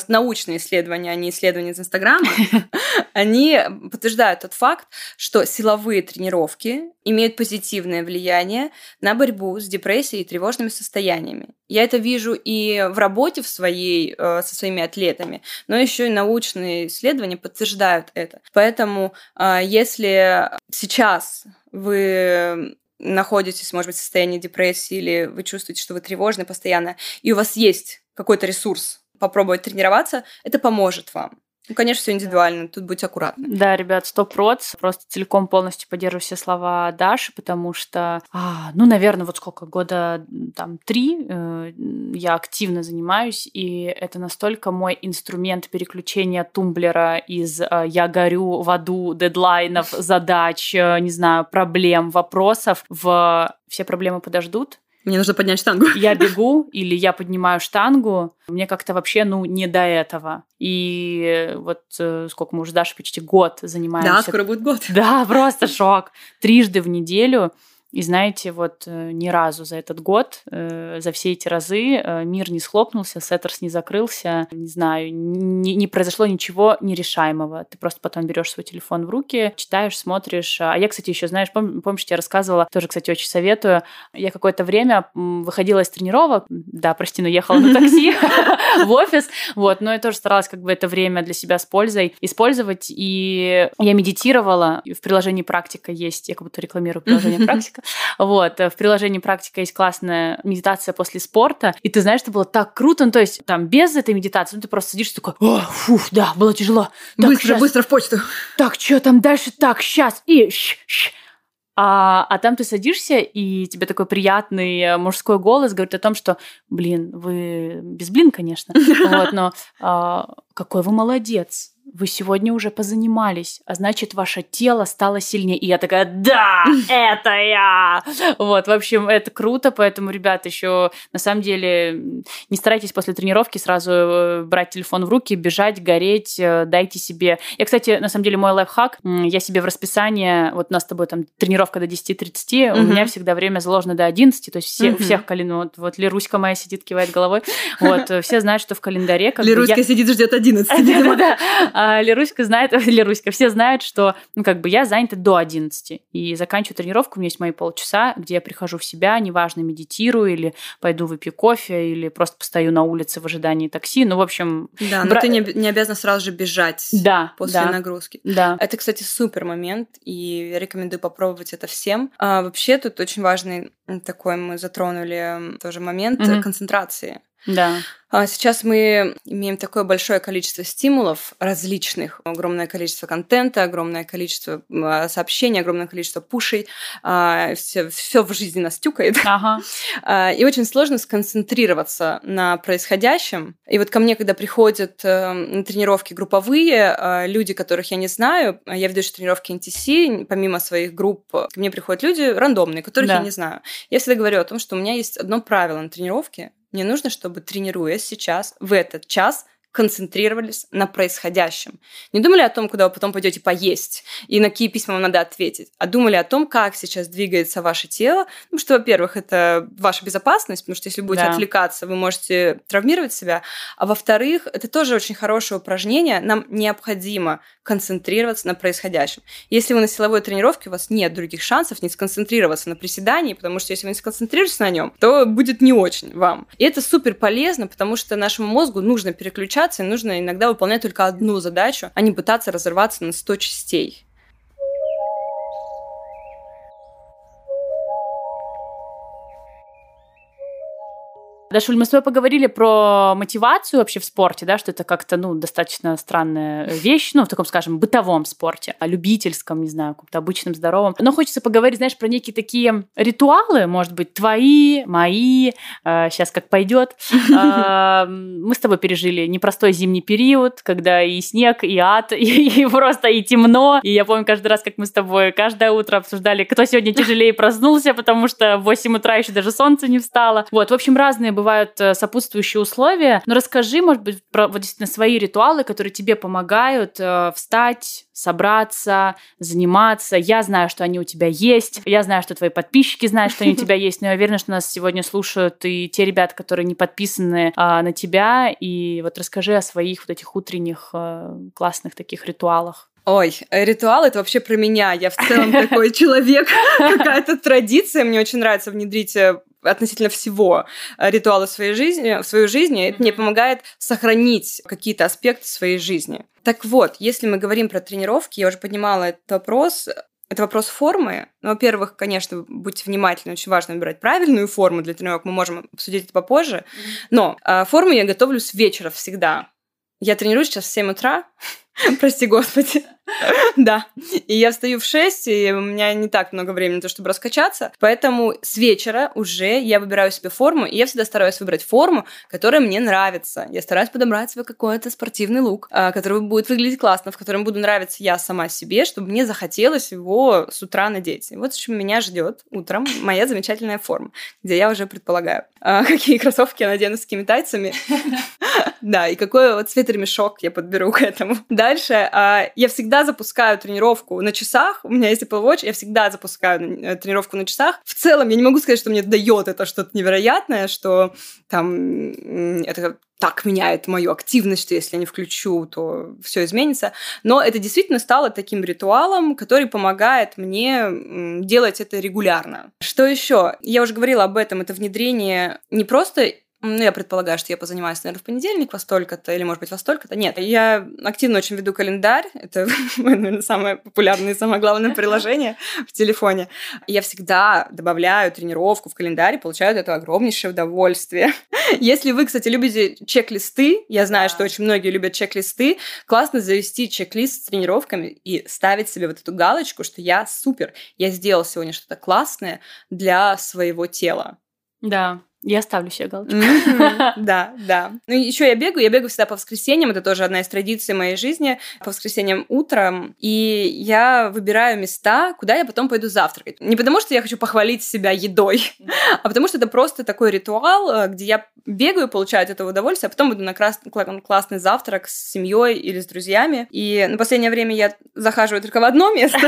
научные исследования, а не исследования из Инстаграма, они подтверждают тот факт, что силовые тренировки имеют позитивное влияние на борьбу с депрессией и тревожными состояниями. Я это вижу и в работе в своей, э, со своими атлетами, но еще и научные исследования подтверждают это. Поэтому э, если сейчас вы находитесь, может быть, в состоянии депрессии или вы чувствуете, что вы тревожны постоянно, и у вас есть какой-то ресурс попробовать тренироваться, это поможет вам. Ну, конечно, все индивидуально, тут будьте аккуратны. Да, ребят, сто проц. Просто целиком полностью поддерживаю все слова Даши, потому что, а, ну, наверное, вот сколько, года там три э, я активно занимаюсь, и это настолько мой инструмент переключения тумблера из э, «я горю в аду» дедлайнов, задач, э, не знаю, проблем, вопросов в «все проблемы подождут», Мне нужно поднять штангу. я бегу или я поднимаю штангу, мне как-то вообще, ну, не до этого. И вот э, сколько мы уже, Даша, почти год занимаемся. Да, скоро будет год. Да, просто шок. Трижды в неделю. И знаете, вот э, ни разу за этот год, э, за все эти разы э, мир не схлопнулся, Сеттерс не закрылся, не знаю, не, не произошло ничего нерешаемого. Ты просто потом берешь свой телефон в руки, читаешь, смотришь. А я, кстати, еще, знаешь, пом- помнишь, я рассказывала, тоже, кстати, очень советую. Я какое-то время выходила из тренировок, да, прости, но ехала на такси в офис, вот, но я тоже старалась как бы это время для себя с пользой использовать, и я медитировала, в приложении «Практика» есть, я как будто рекламирую приложение «Практика», вот, в приложении «Практика» есть классная медитация после спорта, и ты знаешь, это было так круто, ну, то есть там без этой медитации, ну, ты просто сидишь такой, о, фу, да, было тяжело. Так, быстро, щас, быстро в почту. так, что там дальше? Так, сейчас, и... щ- щ. А, а там ты садишься, и тебе такой приятный э, мужской голос говорит о том, что, блин, вы без блин, конечно, вот, но а, какой вы молодец. Вы сегодня уже позанимались, а значит, ваше тело стало сильнее. И я такая, да, это я! Вот, в общем, это круто, поэтому, ребят, еще на самом деле не старайтесь после тренировки сразу э, брать телефон в руки, бежать, гореть, э, дайте себе... Я, кстати, на самом деле, мой лайфхак, я себе в расписание, вот у нас с тобой там тренировка до 10.30, у Мгм. меня всегда время заложено до 11, то есть все, у всех кален... Вот, вот Леруська моя сидит, кивает головой, вот, э, все знают, что в календаре... Леруська я- сидит, ждет 11, видимо. да-да-да. А Леруська знает, Леруська, все знают, что, ну, как бы я занята до 11. И заканчиваю тренировку, у меня есть мои полчаса, где я прихожу в себя, неважно, медитирую, или пойду выпью кофе, или просто постою на улице в ожидании такси. Ну, в общем, Да, но Бра- ты не, не обязана сразу же бежать да, после да, нагрузки. да. Это, кстати, супер момент, и я рекомендую попробовать это всем. А, вообще, тут очень важный такой мы затронули тоже момент Мгм. концентрации. Да, А Сейчас мы имеем такое большое количество стимулов различных, огромное количество контента, огромное количество м, сообщений, огромное количество пушей, все, в жизни нас тюкает. ага, А, И очень сложно сконцентрироваться на происходящем. И вот ко мне, когда приходят э, на тренировки групповые, люди, которых я не знаю, а я веду еще тренировки NTC, помимо своих групп, ко мне приходят люди рандомные, которых Да. я не знаю. Я всегда говорю о том, что у меня есть одно правило на тренировке, Мне нужно, чтобы, тренируясь сейчас, в этот час, концентрировались на происходящем. Не думали о том, куда вы потом пойдете поесть и на какие письма вам надо ответить, а думали о том, как сейчас двигается ваше тело. Ну, что, во-первых, это ваша безопасность, потому что если будете да. отвлекаться, вы можете травмировать себя. А во-вторых, это тоже очень хорошее упражнение. Нам необходимо концентрироваться на происходящем. Если вы на силовой тренировке, у вас нет других шансов не сконцентрироваться на приседании, потому что если вы не сконцентрируетесь на нем, то будет не очень вам. И это супер полезно, потому что нашему мозгу нужно переключаться переключаться, и нужно иногда выполнять только одну задачу, а не пытаться разорваться на 100 частей. Дашуль, мы с тобой поговорили про мотивацию вообще в спорте, да, что это как-то, ну, достаточно странная вещь, ну, в таком, скажем, бытовом спорте, о любительском, не знаю, каком-то обычном, здоровом. Но хочется поговорить, знаешь, про некие такие ритуалы, может быть, твои, мои, э, сейчас как пойдет. Э, мы с тобой пережили непростой зимний период, когда и снег, и ад, и, и просто и темно. И я помню каждый раз, как мы с тобой каждое утро обсуждали, кто сегодня тяжелее проснулся, потому что в 8 утра еще даже солнце не встало. Вот, в общем, разные бывают э, сопутствующие условия. Но расскажи, может быть, про вот действительно свои ритуалы, которые тебе помогают э, встать, собраться, заниматься. Я знаю, что они у тебя есть. Я знаю, что твои подписчики знают, что они у тебя есть. Но я уверена, что нас сегодня слушают и те ребята, которые не подписаны а, на тебя. И вот расскажи о своих вот этих утренних а, классных таких ритуалах. Ой, ритуал это вообще про меня. Я в целом такой человек, какая-то традиция. Мне очень нравится внедрить относительно всего э, ритуала в своей жизни, в свою жизнь, это мне помогает сохранить какие-то аспекты своей жизни. Так вот, если мы говорим про тренировки, я уже поднимала этот вопрос, это вопрос формы. Ну, во-первых, конечно, будьте внимательны, очень важно выбирать правильную форму для тренировок, мы можем обсудить это попозже. Но э, форму я готовлю с вечера всегда. Я тренируюсь сейчас в 7 утра, прости господи. Да. И я встаю в 6, и у меня не так много времени чтобы раскачаться. Поэтому с вечера уже я выбираю себе форму, и я всегда стараюсь выбрать форму, которая мне нравится. Я стараюсь подобрать себе какой-то спортивный лук, а, который будет выглядеть классно, в котором буду нравиться я сама себе, чтобы мне захотелось его с утра надеть. И вот что меня ждет утром моя замечательная форма, где я уже предполагаю, а, какие кроссовки я надену с какими тайцами. Да, и какой вот свитер-мешок я подберу к этому. Дальше а, я всегда запускаю тренировку на часах, у меня есть Apple Watch, я всегда запускаю э, тренировку на часах. В целом, я не могу сказать, что мне дает это что-то невероятное, что там это так меняет мою активность, что если я не включу, то все изменится. Но это действительно стало таким ритуалом, который помогает мне делать это регулярно. Что еще? Я уже говорила об этом, это внедрение не просто ну, я предполагаю, что я позанимаюсь, наверное, в понедельник во столько-то, или, может быть, во столько-то. Нет, я активно очень веду календарь. Это, наверное, самое популярное и самое главное приложение в телефоне. Я всегда добавляю тренировку в календарь и получаю от этого огромнейшее удовольствие. Если вы, кстати, любите чек-листы, я знаю, что очень многие любят чек-листы, классно завести чек-лист с тренировками и ставить себе вот эту галочку, что я супер, я сделал сегодня что-то классное для своего тела. Да, я ставлю себе галочку. Да, да. Ну, еще я бегаю. Я бегаю всегда по воскресеньям. Это тоже одна из традиций моей жизни. По воскресеньям утром. И я выбираю места, куда я потом пойду завтракать. Не потому, что я хочу похвалить себя едой, а потому, что это просто такой ритуал, э, где я бегаю, получаю от этого удовольствие, а потом иду на классный завтрак с семьей или с друзьями. И на последнее время я захаживаю только в одно место.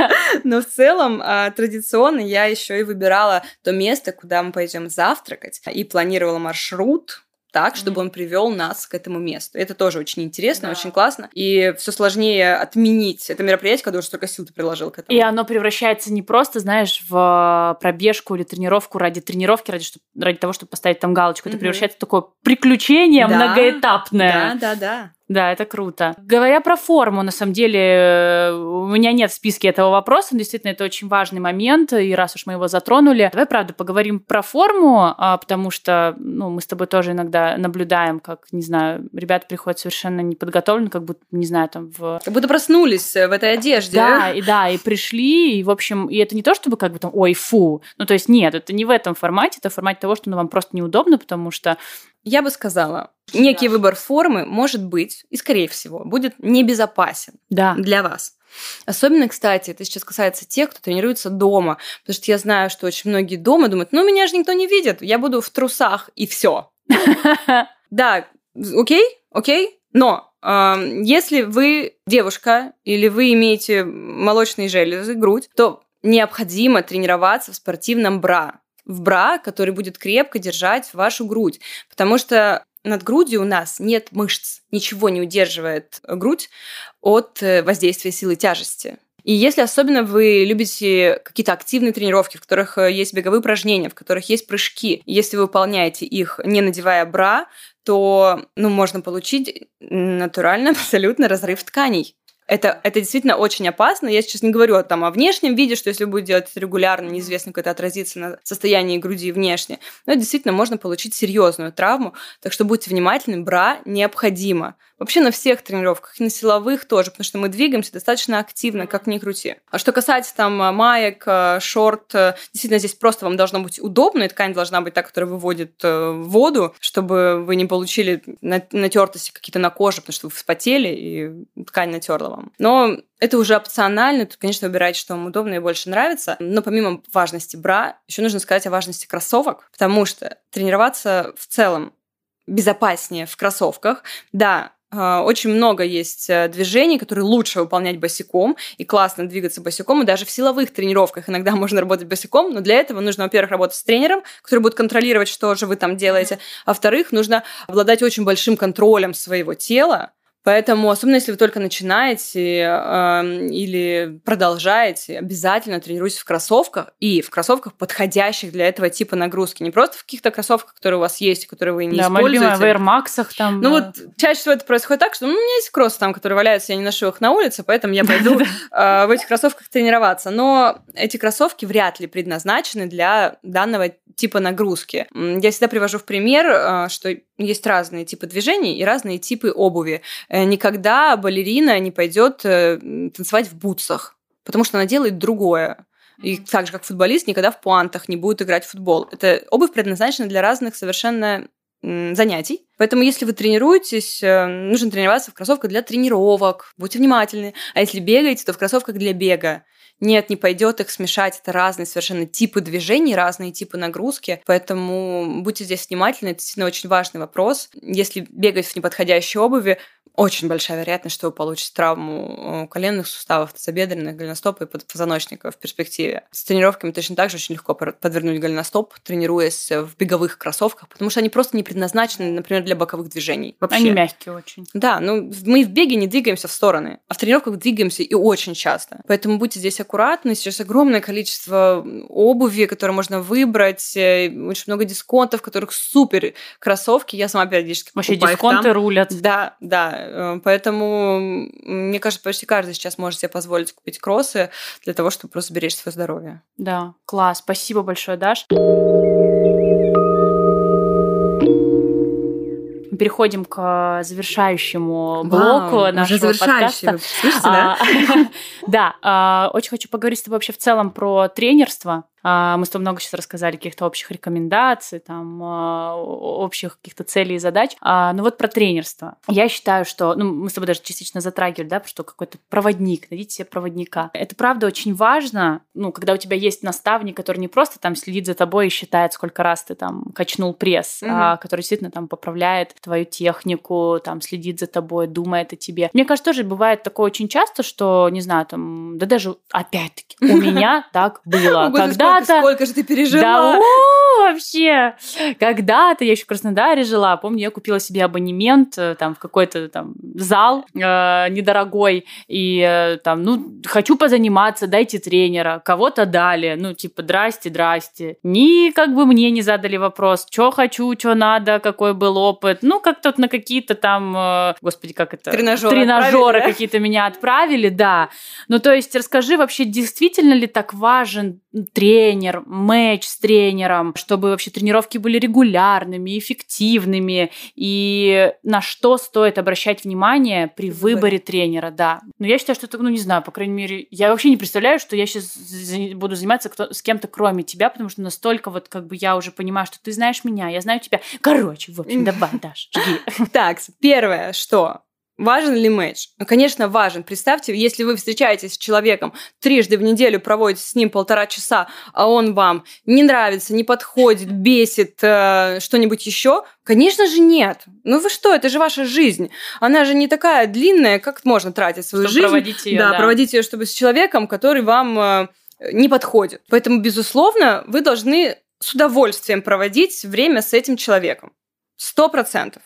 Но в целом а, традиционно я еще и выбирала то место, куда мы пойдем завтрак завтракать. И планировала маршрут, так, чтобы он привел нас к этому месту. Это тоже очень интересно, да. очень классно. И все сложнее отменить это мероприятие, когда уже столько сил ты приложил к этому. И оно превращается не просто, знаешь, в пробежку или тренировку ради тренировки, ради, ради того, чтобы поставить там галочку. Это превращается в такое приключение да. многоэтапное. Да, да, да. Да, это круто. Говоря про форму, на самом деле, э, у меня нет в списке этого вопроса, но действительно это очень важный момент, и раз уж мы его затронули, давай, правда, поговорим про форму, а, потому что ну, мы с тобой тоже иногда наблюдаем, как, не знаю, ребята приходят совершенно неподготовлены, как будто, не знаю, там в... Как будто проснулись в этой одежде. Да, и да, и пришли, и, в общем, и это не то, чтобы как бы там, ой, фу, ну, то есть нет, это не в этом формате, это в формате того, что ну, вам просто неудобно, потому что я бы сказала, некий выбор формы может быть и, скорее всего, будет небезопасен Да. для вас. Особенно, кстати, это сейчас касается тех, кто тренируется дома. Потому что я знаю, что очень многие дома думают, ну, меня же никто не видит, я буду в трусах и все. Да, окей, окей, но если вы девушка или вы имеете молочные железы, грудь, то необходимо тренироваться в спортивном бра. В бра, который будет крепко держать вашу грудь. Потому что над грудью у нас нет мышц, ничего не удерживает грудь от э, воздействия силы тяжести. И если особенно вы любите какие-то активные тренировки, в которых э, есть беговые упражнения, в которых есть прыжки, если вы выполняете их, не надевая бра, то ну, можно получить натурально абсолютно разрыв тканей. Это, это действительно очень опасно. Я сейчас не говорю там, о внешнем виде, что если вы будете делать это регулярно, неизвестно, как это отразится на состоянии груди внешне. Но действительно можно получить серьезную травму. Так что будьте внимательны, бра необходимо. Вообще на всех тренировках, и на силовых тоже, потому что мы двигаемся достаточно активно, как ни крути. А что касается там маек, э, шорт, э, действительно здесь просто вам должно быть удобно, и ткань должна быть та, которая выводит э, воду, чтобы вы не получили натертости какие-то на коже, потому что вы вспотели, и ткань натерла вам. Но это уже опционально, тут, конечно, выбирайте, что вам удобно и больше нравится. Но помимо важности бра, еще нужно сказать о важности кроссовок, потому что тренироваться в целом безопаснее в кроссовках. Да, очень много есть э, движений, которые лучше выполнять босиком, и классно двигаться босиком, и даже в силовых тренировках иногда можно работать босиком, но для этого нужно, во-первых, работать с тренером, который будет контролировать, что же вы там делаете, а во-вторых, нужно обладать очень большим контролем своего тела, Поэтому, особенно если вы только начинаете э, или продолжаете, обязательно тренируйтесь в кроссовках и в кроссовках, подходящих для этого типа нагрузки. Не просто в каких-то кроссовках, которые у вас есть, которые вы не да, используете. Да, в Air Max там. Ну вот чаще всего это происходит так, что ну, у меня есть кроссы там, которые валяются, я не ношу их на улице, поэтому я пойду э, в этих кроссовках тренироваться. Но эти кроссовки вряд ли предназначены для данного типа нагрузки. Я всегда привожу в пример, э, что есть разные типы движений и разные типы обуви. Э, никогда балерина не пойдет э, танцевать в бутсах, потому что она делает другое. И так же, как футболист, никогда в пуантах не будет играть в футбол. Это обувь предназначена для разных совершенно занятий. Поэтому, если вы тренируетесь, э, нужно тренироваться в кроссовках для тренировок. Будьте внимательны. А если бегаете, то в кроссовках для бега. Нет, не пойдет их смешать. Это разные совершенно типы движений, разные типы нагрузки. Поэтому будьте здесь внимательны. Это действительно очень важный вопрос. Если бегать в неподходящей обуви, очень большая вероятность, что вы получите травму э, коленных суставов, тазобедренных, голеностопа и позвоночника в перспективе. С тренировками точно так же очень легко подвернуть голеностоп, тренируясь в беговых кроссовках, потому что они просто не предназначены, например, для боковых движений. Вообще. Они мягкие очень. Да, ну мы в беге не двигаемся в стороны, а в тренировках двигаемся и очень часто. Поэтому будьте здесь аккуратны. Сейчас огромное количество обуви, которые можно выбрать, э, очень много дисконтов, которых супер кроссовки. Я сама периодически Вообще дисконты рулят. Да, да. Э, поэтому, мне кажется, почти каждый сейчас может себе позволить купить кроссы для того, чтобы просто беречь свое здоровье. Да, класс. Спасибо большое, Даш. переходим к завершающему блоку Вау, нашего уже подкаста. Слышите, да? А, да, а, очень хочу поговорить с тобой вообще в целом про тренерство. А, мы с тобой много сейчас рассказали каких-то общих рекомендаций, там, а, общих каких-то целей и задач. А, ну вот про тренерство. Я считаю, что, ну, мы с тобой даже частично затрагивали, да, что какой-то проводник, найдите себе проводника. Это правда очень важно, ну, когда у тебя есть наставник, который не просто там следит за тобой и считает, сколько раз ты там качнул пресс, mm-hmm. а который действительно там поправляет твою технику, там следит за тобой, думает о тебе. Мне кажется, тоже бывает такое очень часто, что, не знаю, там, да даже опять-таки у меня так было. Когда когда-то... Сколько же ты пережила? Да, вообще! Когда-то я еще в Краснодаре жила, помню, я купила себе абонемент э, там в какой-то там зал э, недорогой, и э, там, ну, хочу позаниматься, дайте тренера, кого-то дали, ну, типа, здрасте, здрасте. Ни как бы мне не задали вопрос, что хочу, что надо, какой был опыт. Ну, как-то на какие-то там, э, господи, как это? Тренажеры. Тренажеры какие-то меня отправили, да. Ну, то есть, расскажи вообще, действительно ли так важен тренер, матч с тренером, чтобы вообще тренировки были регулярными, эффективными, и на что стоит обращать внимание при выборе тренера, да. Но я считаю, что это, ну, не знаю, по крайней мере, я вообще не представляю, что я сейчас буду заниматься кто, с кем-то кроме тебя, потому что настолько вот как бы я уже понимаю, что ты знаешь меня, я знаю тебя. Короче, в общем, давай, Даш, жги. Так, первое, что Важен ли матч? Ну, конечно, важен. Представьте, если вы встречаетесь с человеком трижды в неделю, проводите с ним полтора часа, а он вам не нравится, не подходит, бесит, э, что-нибудь еще, конечно же нет. Ну вы что, это же ваша жизнь. Она же не такая длинная, как можно тратить свою Чтобы жизнь. проводить ее, да, да. проводить ее, чтобы с человеком, который вам э, не подходит. Поэтому, безусловно, вы должны с удовольствием проводить время с этим человеком. Сто процентов.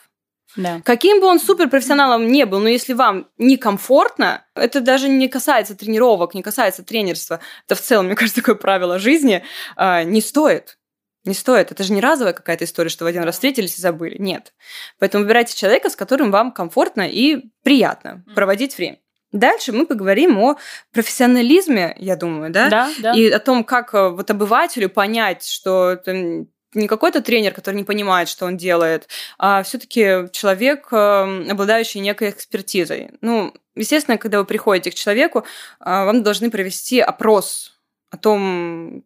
Да. Каким бы он суперпрофессионалом не был, но если вам некомфортно, это даже не касается тренировок, не касается тренерства, это в целом, мне кажется, такое правило жизни, а, не стоит. Не стоит. Это же не разовая какая-то история, что вы один раз встретились и забыли. Нет. Поэтому выбирайте человека, с которым вам комфортно и приятно проводить время. Дальше мы поговорим о профессионализме, я думаю, да? Да, да. И о том, как э, вот обывателю понять, что это не какой-то тренер, который не понимает, что он делает, а все-таки человек, э, обладающий некой экспертизой. Ну, естественно, когда вы приходите к человеку, э, вам должны провести опрос о том,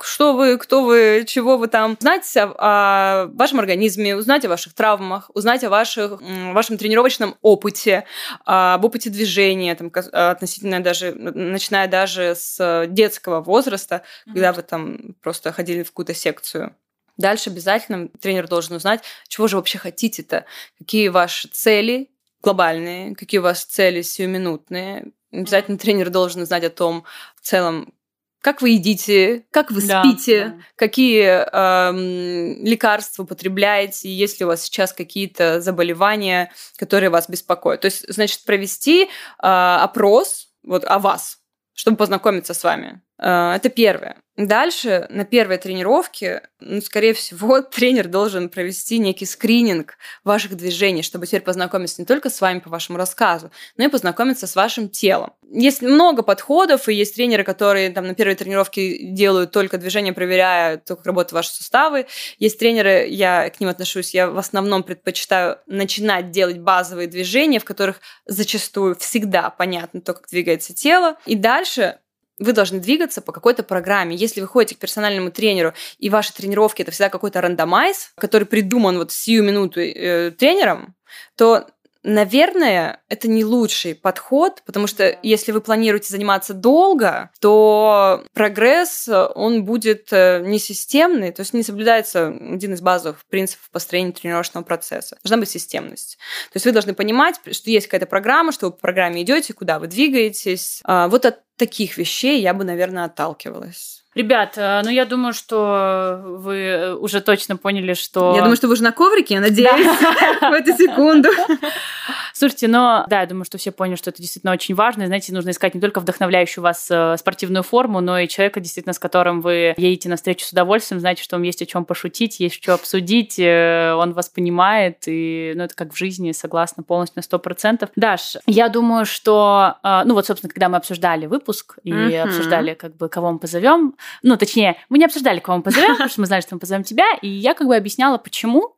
что вы, кто вы, чего вы там. Узнать о, о вашем организме, узнать о ваших травмах, узнать о ваших, вашем тренировочном опыте, об опыте движения, там, относительно даже, начиная даже с детского возраста, mm-hmm. когда вы там просто ходили в какую-то секцию. Дальше обязательно тренер должен узнать, чего же вообще хотите-то, какие ваши цели глобальные, какие у вас цели сиюминутные. Обязательно тренер должен знать о том, в целом, как вы едите, как вы Да, спите, да. какие эм, лекарства употребляете, есть ли у вас сейчас какие-то заболевания, которые вас беспокоят. То есть, значит, провести э, опрос вот о вас, чтобы познакомиться с вами. Э, Это первое. Дальше, на первой тренировке, ну, скорее всего, тренер должен провести некий скрининг ваших движений, чтобы теперь познакомиться не только с вами по вашему рассказу, но и познакомиться с вашим телом. Есть много подходов, и есть тренеры, которые там на первой тренировке делают только движения, проверяя то, как работают ваши суставы. Есть тренеры, я к ним отношусь, я в основном предпочитаю начинать делать базовые движения, в которых зачастую всегда понятно то, как двигается тело. И дальше вы должны двигаться по какой-то программе. Если вы ходите к персональному тренеру, и ваши тренировки это всегда какой-то рандомайз, который придуман вот сию минуту э, тренером, то Наверное, это не лучший подход, потому что если вы планируете заниматься долго, то прогресс, он будет э, несистемный, то есть не соблюдается один из базовых принципов построения тренировочного процесса. Должна быть системность. То есть вы должны понимать, что есть какая-то программа, что вы по программе идете, куда вы двигаетесь. А, Вот от таких вещей я бы, наверное, отталкивалась. Ребят, э, ну я думаю, что вы уже точно поняли, что... Я думаю, что вы уже на коврике, я надеюсь, в эту секунду. Слушайте, но да, я думаю, что все поняли, что это действительно очень важно. И, знаете, нужно искать не только вдохновляющую вас э, спортивную форму, но и человека, действительно, с которым вы едете на встречу с удовольствием, знаете, что вам есть о чем пошутить, есть что обсудить, э, он вас понимает, и ну, это как в жизни, согласна полностью на 100%. Даш, я думаю, что, э, ну вот, собственно, когда мы обсуждали выпуск и Мгм. обсуждали, как бы, кого мы позовем, ну, точнее, мы не обсуждали, кого мы позовем, потому что мы знали, что мы позовем тебя, и я как бы объясняла, почему.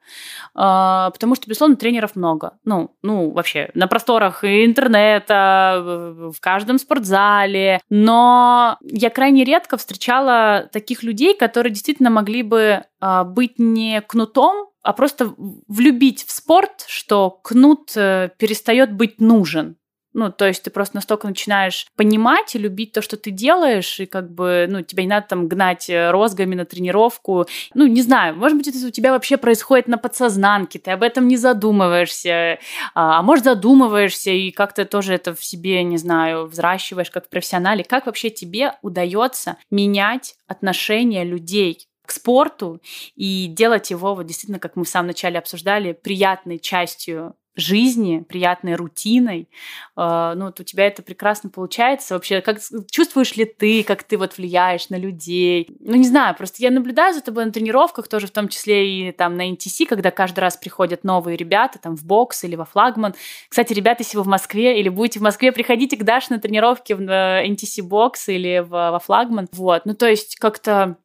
Потому что, безусловно, тренеров много. Ну, ну, вообще, на просторах интернета, в каждом спортзале. Но я крайне редко встречала таких людей, которые действительно могли бы а, быть не кнутом, а просто влюбить в спорт, что кнут э, перестает быть нужен. Ну, то есть ты просто настолько начинаешь понимать и любить то, что ты делаешь, и как бы, ну, тебя не надо там гнать э, розгами на тренировку. Ну, не знаю, может быть, это у тебя вообще происходит на подсознанке, ты об этом не задумываешься, а, а может, задумываешься и как-то тоже это в себе, не знаю, взращиваешь как в профессионале. Как вообще тебе удается менять отношения людей к спорту и делать его, вот действительно, как мы в самом начале обсуждали, приятной частью жизни, приятной рутиной. Э, Ну, вот у тебя это прекрасно получается. Вообще, как чувствуешь ли ты, как ты вот влияешь на людей? Ну, не знаю, просто я наблюдаю за тобой на тренировках, тоже в том числе и там на NTC, когда каждый раз приходят новые ребята, там в бокс или во флагман. Кстати, ребята, если вы в Москве или будете в Москве, приходите к Даше на тренировки в э, NTC бокс или в- во флагман. Вот, ну, то есть как-то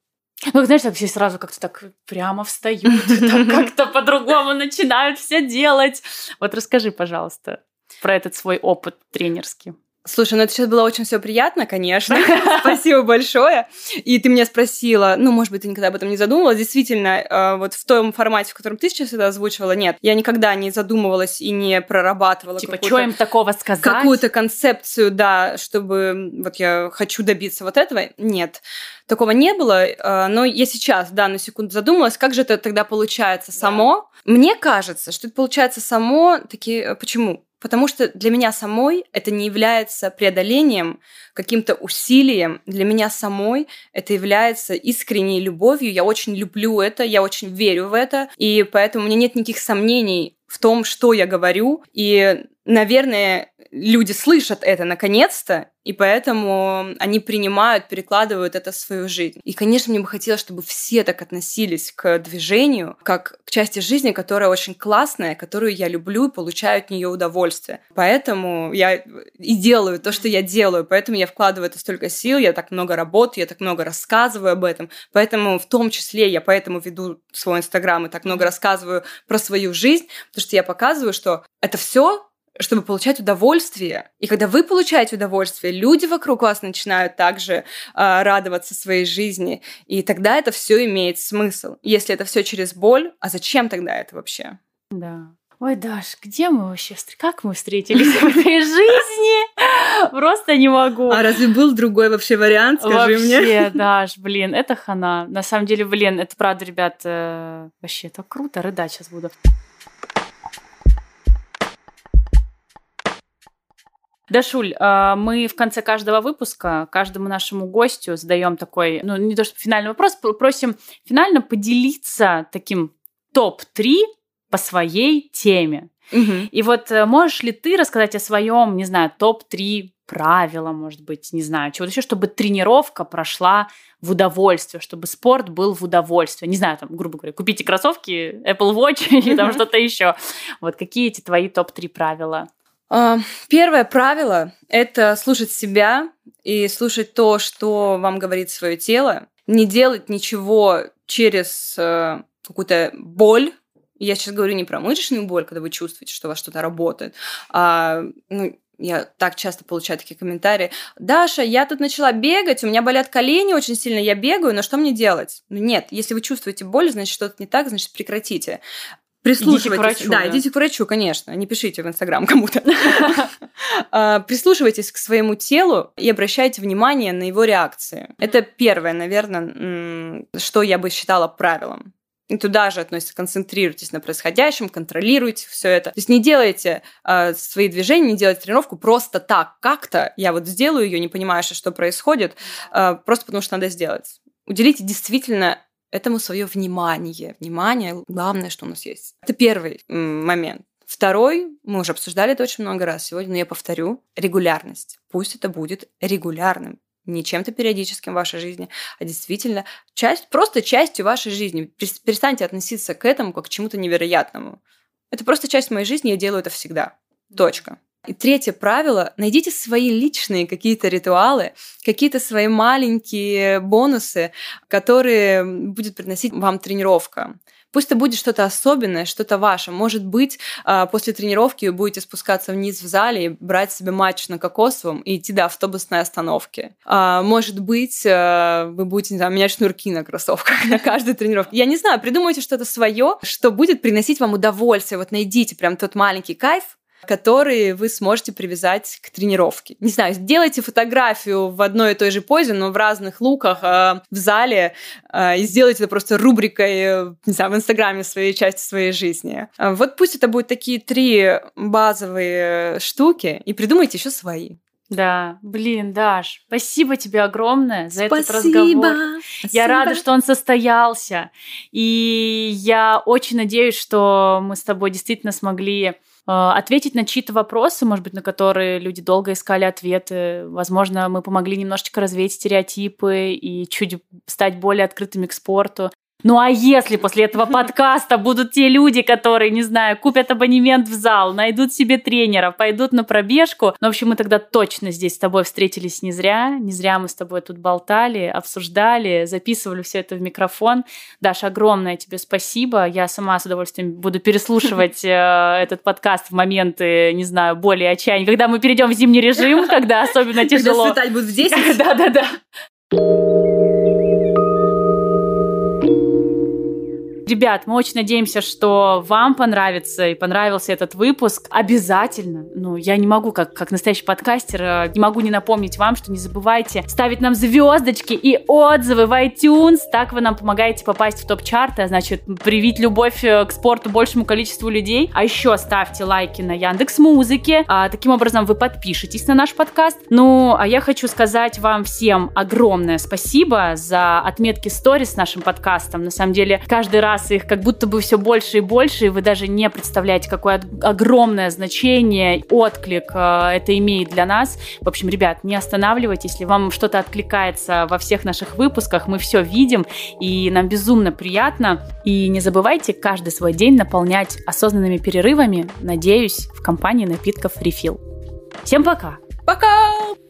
Ну, знаешь, так все сразу как-то так прямо встают, как-то по-другому начинают все делать. Вот расскажи, пожалуйста, про этот свой опыт тренерский. Слушай, ну это сейчас было очень все приятно, конечно. Спасибо большое. И ты меня спросила, ну, может быть, ты никогда об этом не задумывалась. Действительно, э, вот в том формате, в котором ты сейчас это озвучивала, нет, я никогда не задумывалась и не прорабатывала Типа, что им такого сказать? Какую-то концепцию, да, чтобы вот я хочу добиться вот этого. Нет, такого не было. Э, но я сейчас, да, на секунду задумалась, как же это тогда получается само. Мне кажется, что это получается само, такие, почему? Потому что для меня самой это не является преодолением, каким-то усилием. Для меня самой это является искренней любовью. Я очень люблю это, я очень верю в это. И поэтому у меня нет никаких сомнений в том, что я говорю. И, наверное, люди слышат это наконец-то, и поэтому они принимают, перекладывают это в свою жизнь. И, конечно, мне бы хотелось, чтобы все так относились к движению, как к части жизни, которая очень классная, которую я люблю и получаю от нее удовольствие. Поэтому я и делаю то, что я делаю, поэтому я вкладываю это столько сил, я так много работаю, я так много рассказываю об этом. Поэтому в том числе я поэтому веду свой Инстаграм и так много рассказываю про свою жизнь, потому что я показываю, что это все чтобы получать удовольствие. И когда вы получаете удовольствие, люди вокруг вас начинают также э, радоваться своей жизни. И тогда это все имеет смысл. Если это все через боль, а зачем тогда это вообще? Да. Ой, Даш, где мы вообще? Как мы встретились в этой жизни? Просто не могу. А разве был другой вообще вариант? Скажи вообще, мне. Вообще, Даш, блин, это хана. На самом деле, блин, это правда, ребят, э, вообще, это круто, рыдать сейчас буду. Дашуль, а, мы в конце каждого выпуска каждому нашему гостю задаем такой, ну не то что финальный вопрос, просим финально поделиться таким топ-3 по своей теме. Мгм. И вот э, можешь ли ты рассказать о своем, не знаю, топ-3 правила, может быть, не знаю, чего-то еще, чтобы тренировка прошла в удовольствие, чтобы спорт был в удовольствие. Не знаю, там, грубо говоря, купите кроссовки, Apple Watch и там что-то еще. Вот какие эти твои топ-3 правила? А, Первое правило – это слушать себя и слушать то, что вам говорит свое тело. Не делать ничего через э, какую-то боль. Я сейчас говорю не про мышечную боль, когда вы чувствуете, что у вас что-то работает, а ну, я так часто получаю такие комментарии. Даша, я тут начала бегать, у меня болят колени очень сильно, я бегаю, но что мне делать? Ну, нет, если вы чувствуете боль, значит, что-то не так, значит, прекратите. Прислушивайтесь. врачу, да, да. идите к врачу, конечно. Не пишите в Инстаграм кому-то. А, Прислушивайтесь к своему телу и обращайте внимание на его реакции. Это первое, наверное, что я бы считала правилом. И туда же относится, концентрируйтесь на происходящем, контролируйте все это. То есть не делайте э, свои движения, не делайте тренировку просто так, как-то. Я вот сделаю ее, не понимая, что что происходит, э, просто потому что надо сделать. Уделите действительно этому свое внимание. Внимание – главное, что у нас есть. Это первый момент. Второй, мы уже обсуждали это очень много раз сегодня, но я повторю, регулярность. Пусть это будет регулярным, не чем-то периодическим в вашей жизни, а действительно часть, просто частью вашей жизни. Перес- Перестаньте относиться к этому как к чему-то невероятному. Это просто часть моей жизни, я делаю это всегда. Точка. И третье правило – найдите свои личные какие-то ритуалы, какие-то свои маленькие бонусы, которые будет приносить вам тренировка. Пусть это будет что-то особенное, что-то ваше. Может быть, а, после тренировки вы будете спускаться вниз в зале и брать себе матч на Кокосовом и идти до автобусной остановки. А, Может быть, а, вы будете, знаю, менять шнурки на кроссовках на каждой тренировке. Я не знаю, придумайте что-то свое, что будет приносить вам удовольствие. Вот найдите прям тот маленький кайф, который вы сможете привязать к тренировке. Не знаю, сделайте фотографию в одной и той же позе, но в разных луках э, в зале э, и сделайте это просто рубрикой, э, не знаю, в Инстаграме своей части своей жизни. Э, Вот пусть это будут такие три базовые штуки, и придумайте еще свои. Да, блин, Даш, спасибо тебе огромное за этот разговор. Я рада, что он состоялся. И я очень надеюсь, что мы с тобой действительно смогли ответить на чьи-то вопросы, может быть, на которые люди долго искали ответы. Возможно, мы помогли немножечко развеять стереотипы и чуть стать более открытыми к спорту. Ну а если после этого подкаста будут те люди, которые, не знаю, купят абонемент в зал, найдут себе тренера, пойдут на пробежку, ну, в общем, мы тогда точно здесь с тобой встретились не зря, не зря мы с тобой тут болтали, обсуждали, записывали все это в микрофон. Даша, огромное тебе спасибо. Я сама с удовольствием буду переслушивать э, этот подкаст в моменты, не знаю, боли и отчаяния, когда мы перейдем в зимний режим, когда особенно тяжело. Когда светать будет в 10. Да-да-да. Ребят, мы очень надеемся, что вам понравится и понравился этот выпуск. Обязательно. Ну, я не могу, как, как настоящий подкастер, э, не могу не напомнить вам, что не забывайте ставить нам звездочки и отзывы в iTunes. Так вы нам помогаете попасть в топ-чарты, а значит, привить любовь э, к спорту большему количеству людей. А еще ставьте лайки на Яндекс Музыке. А, таким образом, вы подпишетесь на наш подкаст. Ну, а я хочу сказать вам всем огромное спасибо за отметки сторис с нашим подкастом. На самом деле, каждый раз раз их как будто бы все больше и больше, и вы даже не представляете, какое огромное значение, отклик э, это имеет для нас. В общем, ребят, не останавливайтесь, если вам что-то откликается во всех наших выпусках, мы все видим, и нам безумно приятно. И не забывайте каждый свой день наполнять осознанными перерывами, надеюсь, в компании напитков Refill. Всем пока! Пока!